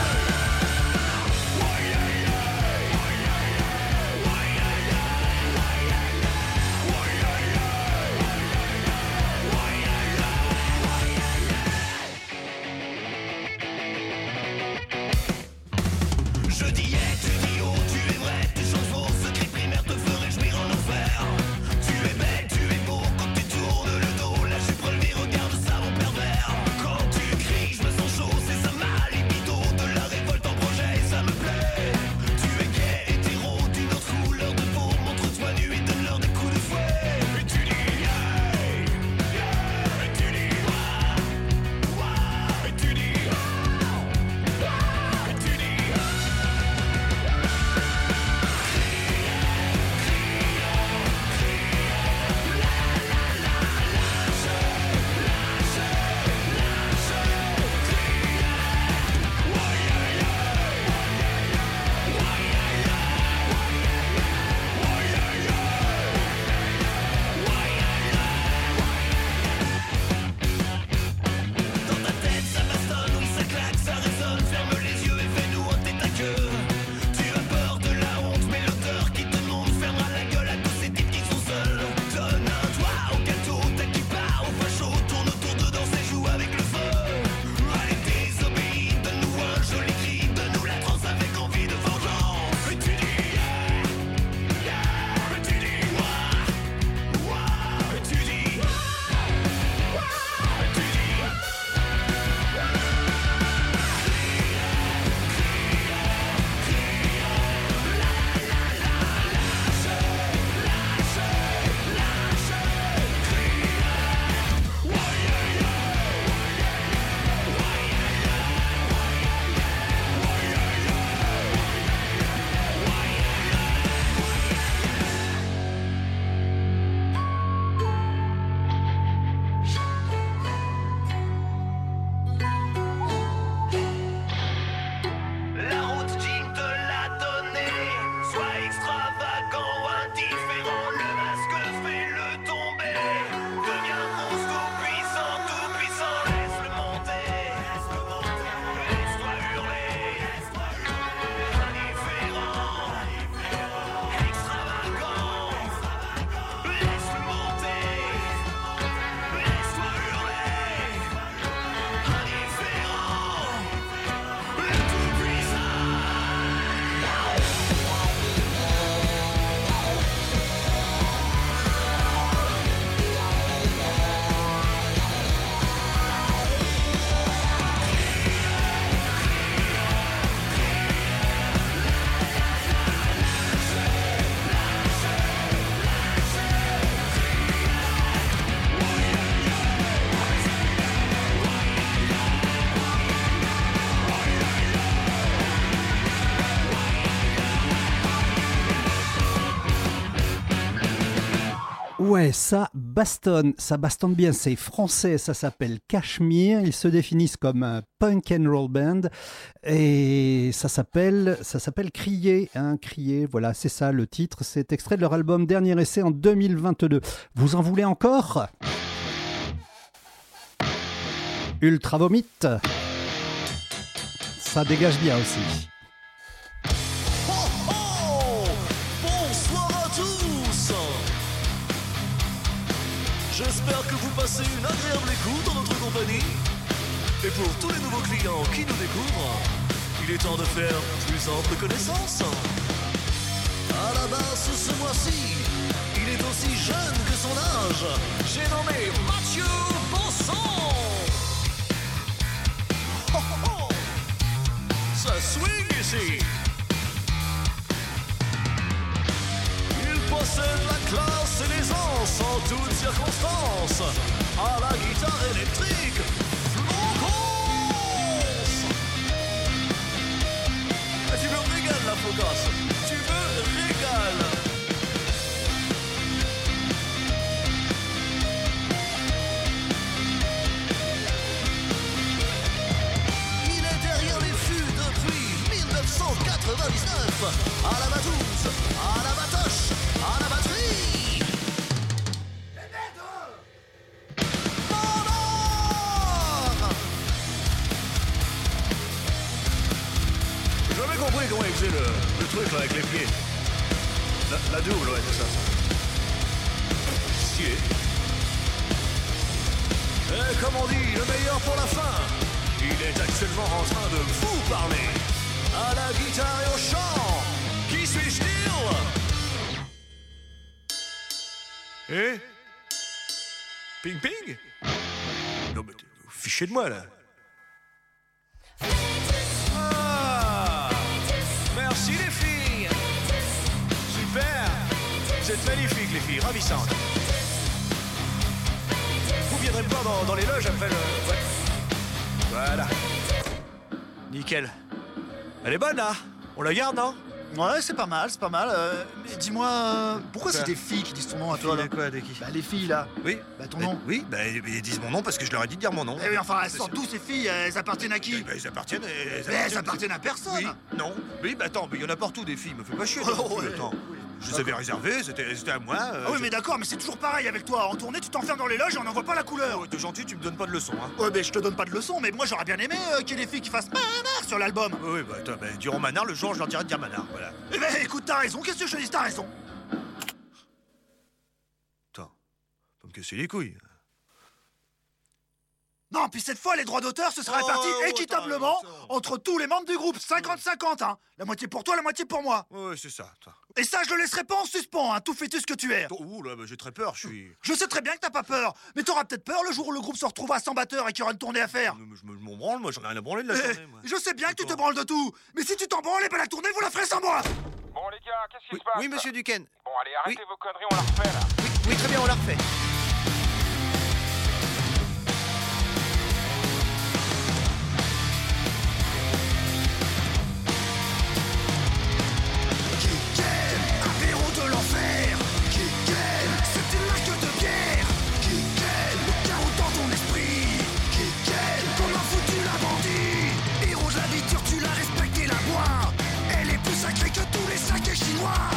Ouais, ça bastonne, ça bastonne bien. C'est français, ça s'appelle Cashmere. Ils se définissent comme un punk and roll band et ça s'appelle, ça s'appelle Crier, hein, Crier. Voilà, c'est ça le titre. C'est extrait de leur album Dernier essai en 2022. Vous en voulez encore? Ultra Vomit. Ça dégage bien aussi.
J'espère que vous passez une agréable écoute en notre compagnie. Et pour tous les nouveaux clients qui nous découvrent, il est temps de faire plus ample connaissance. À la base, ce mois-ci, il est aussi jeune que son âge. J'ai nommé Mathieu oh. Ça swing ici. Il possède la classe l'aisance en toutes circonstances. À la guitare électrique, Tu me régales la Flocos Tu me régales. Il est derrière les fûts depuis 1999 À la batouze, à la batoche,
faisait le, truc avec les pieds. La, double, ouais, c'est ça. ça.
Et comme on dit, le meilleur pour la fin Il est actuellement en train de vous parler À la guitare et au chant Qui suis-je
Eh Ping ping Non mais t'es- fichez de moi là.
Êtes magnifiques les filles, ravissantes Vous viendrez me voir dans, dans les loges après le... ouais. Voilà. Nickel. Elle est bonne là On la garde, non?
Ouais, c'est pas mal, c'est pas mal. euh, mais dis-moi, euh, pourquoi c'est des filles qui disent ton nom à toi là
quoi, de qui
Bah les filles là.
Oui
Bah ton
Eh,
nom.
Oui, bah ils disent mon nom parce que je leur ai dit de dire mon nom.
Eh oui, enfin, elles sont d'où ces filles Elles appartiennent à qui?
Eh ben, ils appartiennent. Elles
Mais elles appartiennent à personne
Oui, non. Oui, bah attends, mais il y en a partout des filles, me fais pas chier.
Oh, ouais,
attends.
oui,
Je les avais réservées, c'était c'était à moi. euh,
Ah oui,
je-
mais d'accord, mais c'est toujours pareil avec toi. En tournée, tu t'enfermes dans les loges et on n'en voit pas la couleur.
Oh, T'es gentil, tu me donnes pas de leçons, hein.
Ouais, mais je te donne pas de leçon, mais moi j'aurais bien aimé euh, qu'il y ait des filles qui fassent manard sur l'album.
Oui, bah attends, bah, diront Manard, le jour, je leur dirai de dire Manard, voilà.
Eh ben écoute, t'as raison, qu'est-ce que je te dis T'as raison.
Attends, faut me casser les couilles.
Non, puis cette fois, les droits d'auteur se seraient
Oh,
répartis équitablement entre tous les membres du groupe. 50-50, hein. La moitié pour toi, la moitié pour moi.
Ouais, ouais, c'est ça, attends.
Et ça, je le laisserai pas en suspens, hein, tout fœtus que tu es.
Oh, Ouh, là, bah, j'ai très peur, je suis.
Je sais très bien que t'as pas peur, mais t'auras peut-être peur le jour où le groupe se retrouvera sans batteur et qu'il y aura une tournée à faire.
Je me- je me- je m'en branle, moi, j'en ai rien à branler de la
Eh,
journée, moi.
je sais bien que tu te branles de tout, mais si tu t'en branles, eh ben la tournée, vous la ferez sans moi
Bon les gars, qu'est-ce qui
Oui,
se passe
oui, monsieur Duquesne.
Bon allez, arrêtez vos conneries, on la refait là.
Oui, oui, très bien, on la refait.
De l'enfer. C'est une marque de bière Kiken, le chaos dans ton esprit. Comme un foutu la bandit. Héros de la nature, tu la respectes et la bois Elle est plus sacrée que tous les sakés chinois.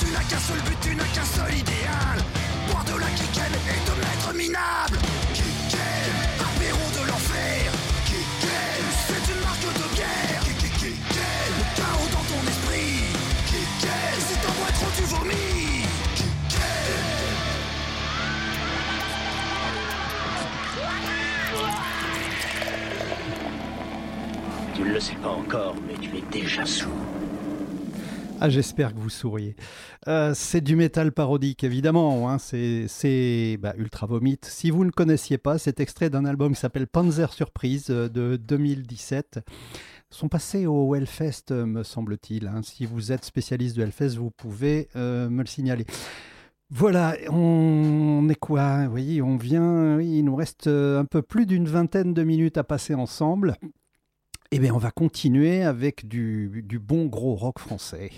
Tu n'as qu'un seul but, tu n'as qu'un seul idéal. Boire de la Kiken et te mettre minable le
sais pas encore, mais tu es déjà sous.
Ah, j'espère que vous souriez. Euh, c'est du métal parodique, évidemment. hein. C'est bah, Ultra Vomit. Si vous ne connaissiez pas, c'est extrait d'un album qui s'appelle Panzer Surprise euh, de 2017. Ils sont passés au Hellfest, euh, me semble-t-il. hein. Si vous êtes spécialiste de Hellfest, vous pouvez me le signaler. Voilà, on est quoi? Voyez, on vient. oui, il nous reste un peu plus d'une vingtaine de minutes à passer ensemble. Eh bien, on va continuer avec du, du bon gros rock français.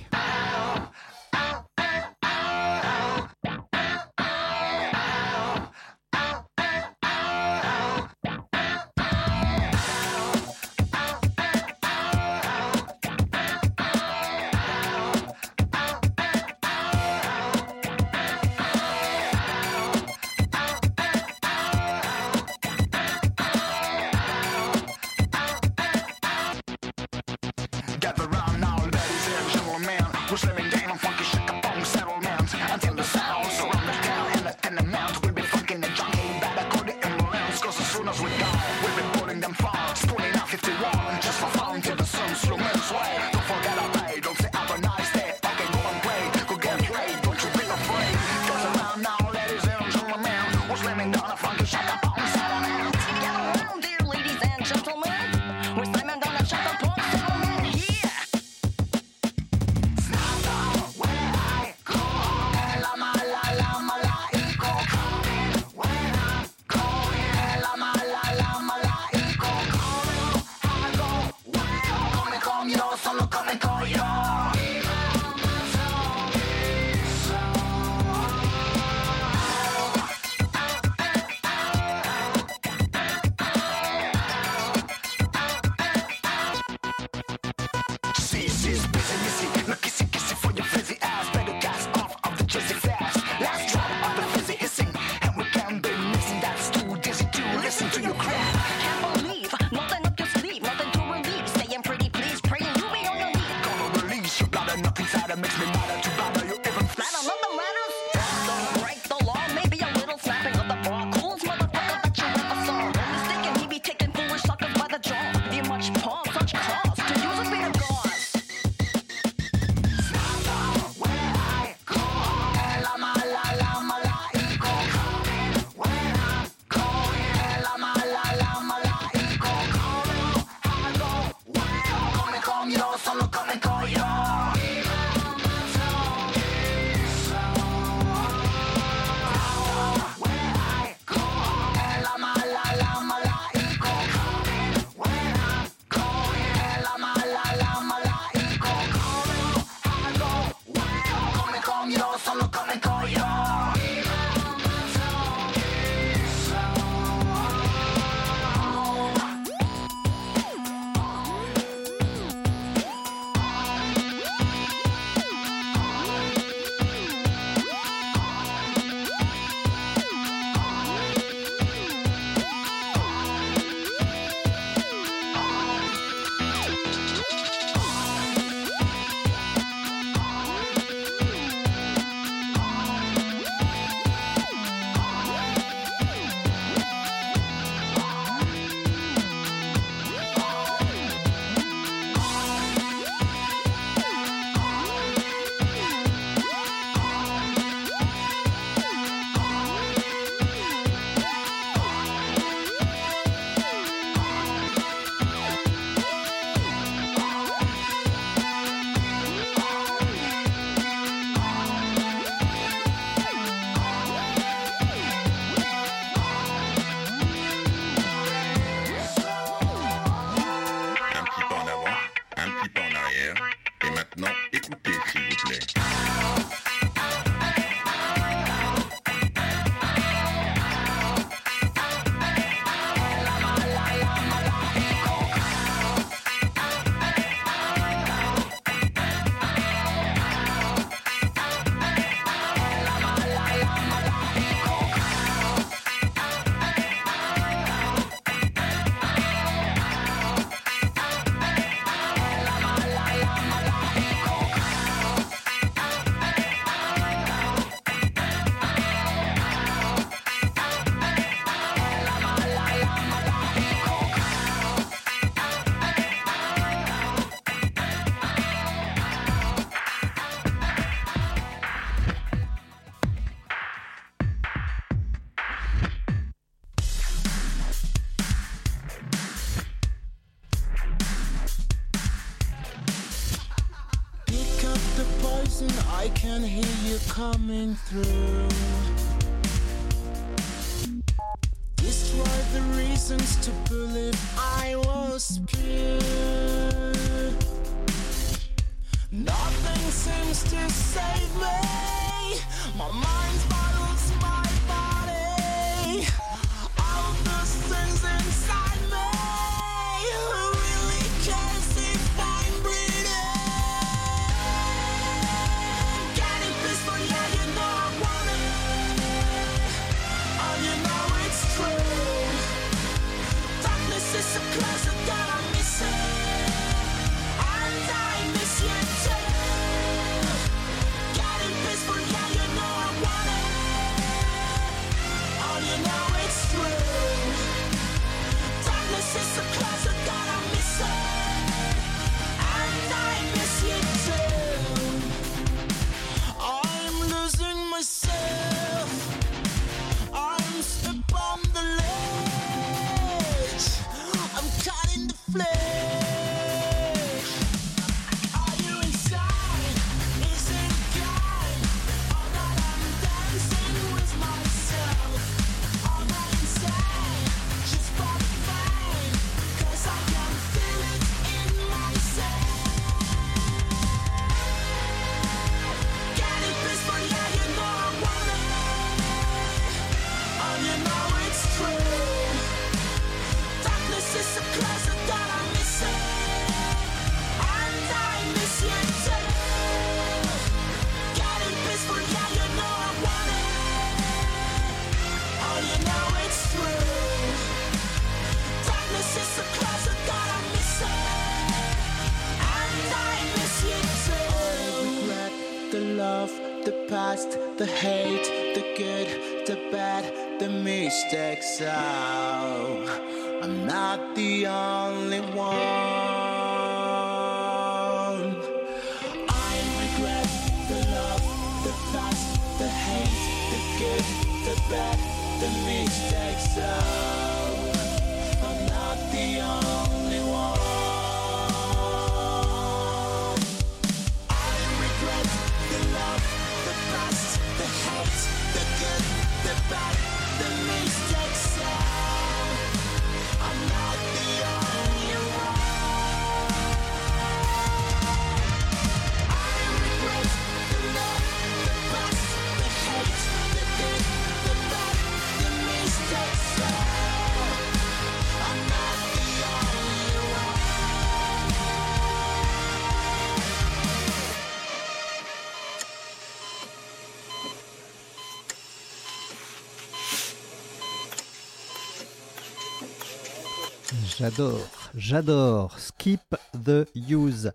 J'adore, j'adore. Skip the use.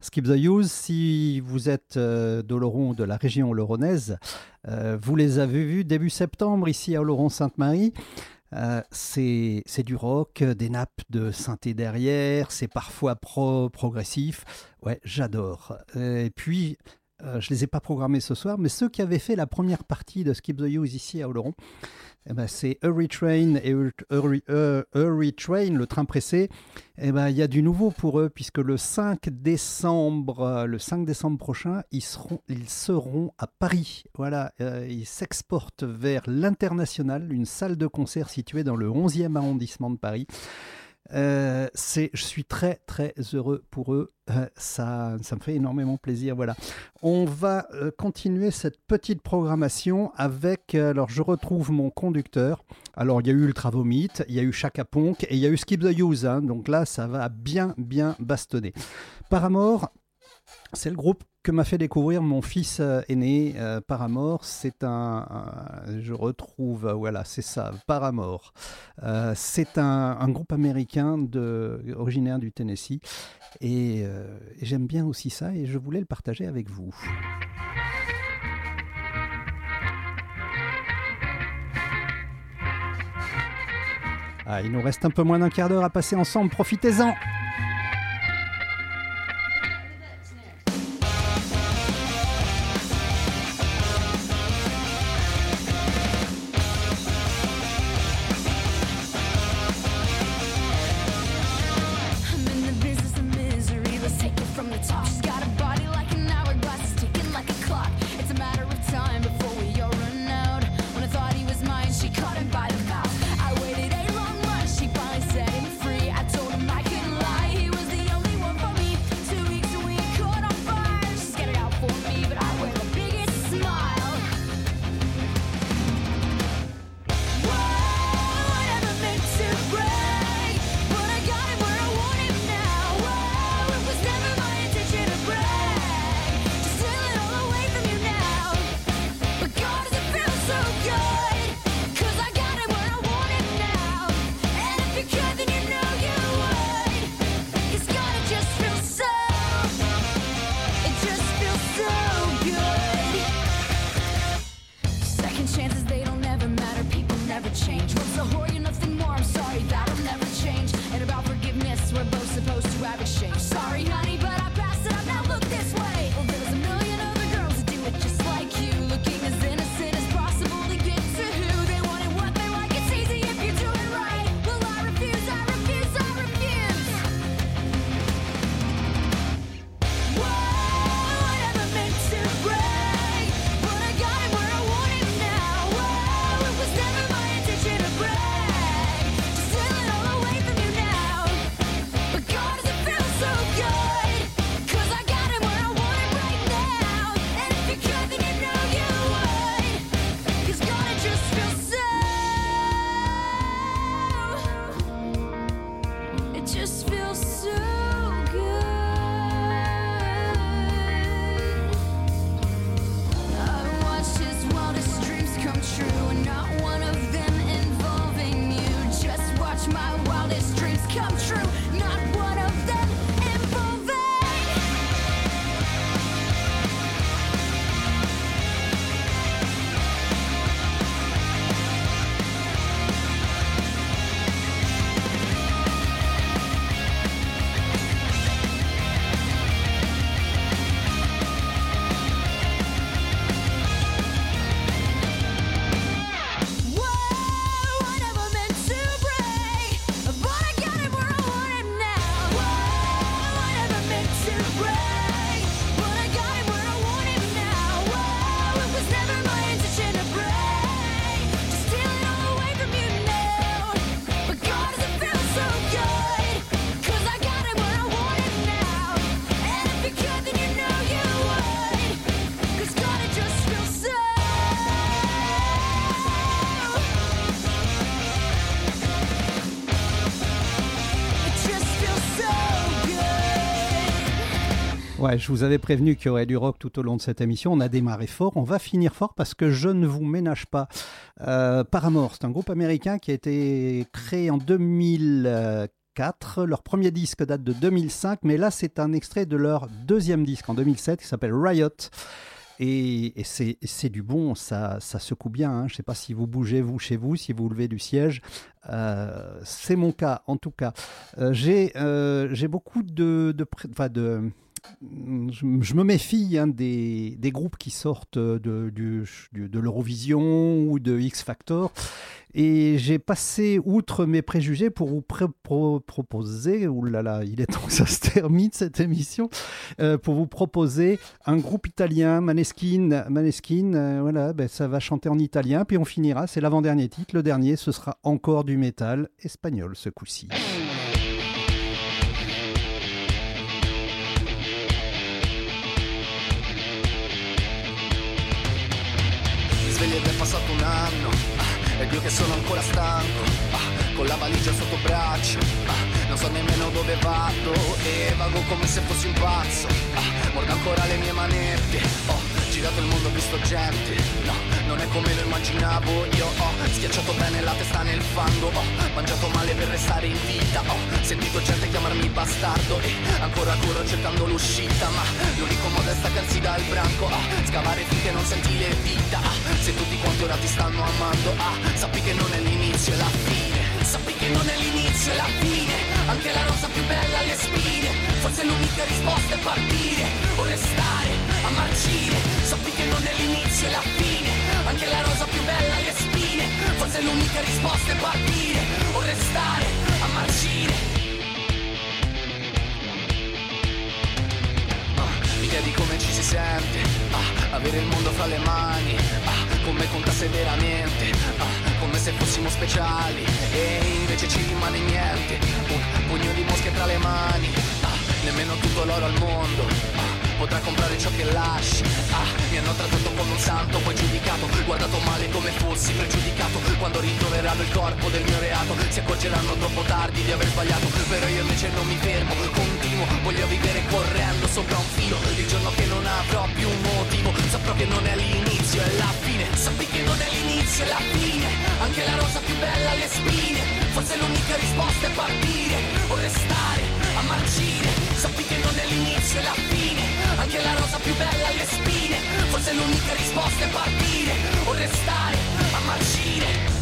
Skip the use, si vous êtes euh, d'Oloron, de la région oloronnaise, euh, vous les avez vus début septembre ici à Oloron-Sainte-Marie. Euh, c'est du rock, des nappes de synthé derrière, c'est parfois pro progressif. Ouais, j'adore. Et puis, euh, je les ai pas programmés ce soir, mais ceux qui avaient fait la première partie de Skip the Use ici à Oloron, eh ben, c'est Hurry Train et euh, Hurry Train, le train pressé. Eh ben, il y a du nouveau pour eux puisque le 5 décembre, euh, le 5 décembre prochain, ils seront, ils seront à Paris. Voilà, ils s'exportent vers l'international, une salle de concert située dans le 11e arrondissement de Paris. Euh, c'est, je suis très très heureux pour eux. Euh, ça, ça me fait énormément plaisir. Voilà. On va euh, continuer cette petite programmation avec. alors, je retrouve mon conducteur. Alors, il y a eu Ultra Vomit, il y a eu Chaka Ponk et il y a eu Skip the Use. hein. donc là, ça va bien bien bastonner. Paramore, c'est le groupe que m'a fait découvrir mon fils euh, aîné, euh, Paramore. C'est un, je retrouve, euh, voilà, c'est ça, Paramore. C'est un, groupe américain originaire du Tennessee. Et, et j'aime bien aussi ça et je voulais le partager avec vous. Ah, il nous reste un peu moins d'un quart d'heure à passer ensemble, profitez-en Je vous avais prévenu qu'il y aurait du rock tout au long de cette émission. On a démarré fort, on va finir fort parce que je ne vous ménage pas. Euh, Paramore, c'est un groupe américain qui a été créé en 2004. Leur premier disque date de 2005, mais là c'est un extrait de leur deuxième disque en 2007 qui s'appelle Riot. Et, et c'est du bon, ça, ça secoue bien. hein. Je ne sais pas si vous bougez, vous, chez vous, si vous levez du siège. Euh, c'est mon cas, en tout cas. Euh, J'ai euh, beaucoup de... de, de je, me méfie hein, des, groupes qui sortent du- de l'Eurovision ou de X Factor. Et j'ai passé outre mes préjugés pour vous proposer, là là, il est temps que ça se termine cette émission, euh, pour vous proposer un groupe italien, Maneskin. Maneskin, euh, voilà, ben, ça va chanter en italien, puis on finira, c'est l'avant-dernier titre. Le dernier, ce sera encore du métal espagnol ce coup-ci.
Ed io che sono ancora stanco ah, Con la valigia sotto braccio ah, Non so nemmeno dove vado E vago come se fossi un pazzo ah, Mordo ancora le mie manette Ho girato il mondo, ho visto gente. No, non è come lo immaginavo. Io ho schiacciato bene la testa nel fango. Ho mangiato male per restare in vita. Ho sentito gente chiamarmi bastardo E ancora corro cercando l'uscita. Ma l'unico modo è staccarsi dal branco. Ah, Scavare finché non senti le dita. Ah, Se tutti quanti ora ti stanno amando. Ah, Sappi che non è l'inizio, è la fine. Sappi che non è l'inizio, è la fine. Anche la rosa più bella alle spine. Forse l'unica risposta è partire. O restare a marcire. Sappi che non è l'inizio, è la fine. Anche la rosa più bella alle spine. Forse l'unica risposta è partire. O restare a marcire. Mi chiedi come ci si sente. Ah, Avere il mondo fra le mani. Ah, Come contasse veramente. Ah, Come se fossimo speciali. E invece ci rimane niente. Un pugno di mosche tra le mani. Ah, Nemmeno tutto l'oro al mondo. Ah, Potrà comprare ciò che lasci. Ah, Mi hanno trattato come un santo Poi giudicato Guardato male come fossi pregiudicato Quando ritroveranno il corpo del mio reato Si accorgeranno troppo tardi di aver sbagliato Però io invece non mi fermo Continuo Voglio vivere correndo sopra un filo Il giorno che non avrò più un motivo Saprò che non è l'inizio, è la fine Sappi che non è l'inizio, è la fine Anche la rosa più bella alle spine Forse l'unica risposta è partire O restare a marcire Sappi che non è l'inizio, è la fine Anche la rosa più bella alle spine. Forse l'unica risposta è partire O restare a marcire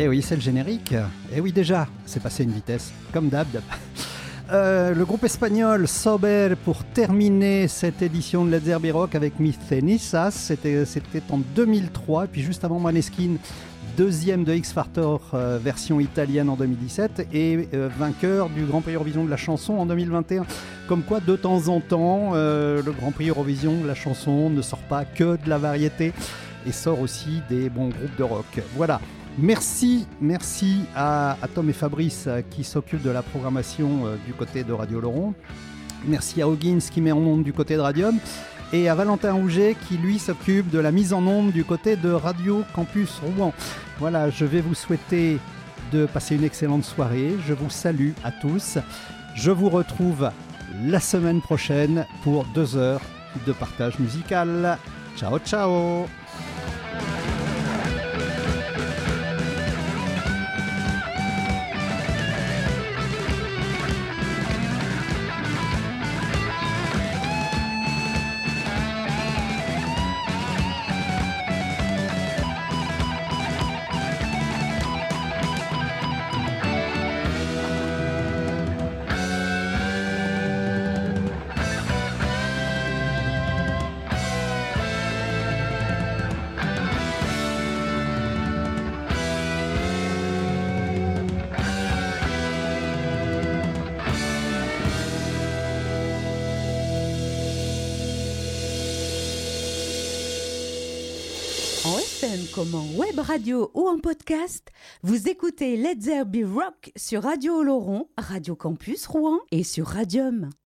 Eh oui, c'est le générique. Eh oui, déjà, c'est passé une vitesse, comme d'hab. Euh, le groupe espagnol Sober pour terminer cette édition de Let's Rock avec Mis Cenizas. C'était c'était en 2003. Et puis juste avant Maneskin, deuxième de X Factor euh, version italienne en 2017 et euh, vainqueur du Grand Prix Eurovision de la chanson en 2021. Comme quoi, de temps en temps, le Grand Prix Eurovision de la chanson ne sort pas que de la variété et sort aussi des bons groupes de rock. Voilà. Merci, merci à, Tom et Fabrice euh, qui s'occupent de la programmation euh, du côté de Radio Laurent. Merci à Hoggins qui met en onde du côté de Radium. Et à Valentin Rouget qui lui s'occupe de la mise en onde du côté de Radio Campus Rouen. Voilà, je vais vous souhaiter de passer une excellente soirée. Je vous salue à tous. Je vous retrouve la semaine prochaine pour deux heures de partage musical. Ciao, ciao
ou en podcast, vous écoutez Let's There Be Rock sur Radio Oloron, Radio Campus Rouen et sur Radium.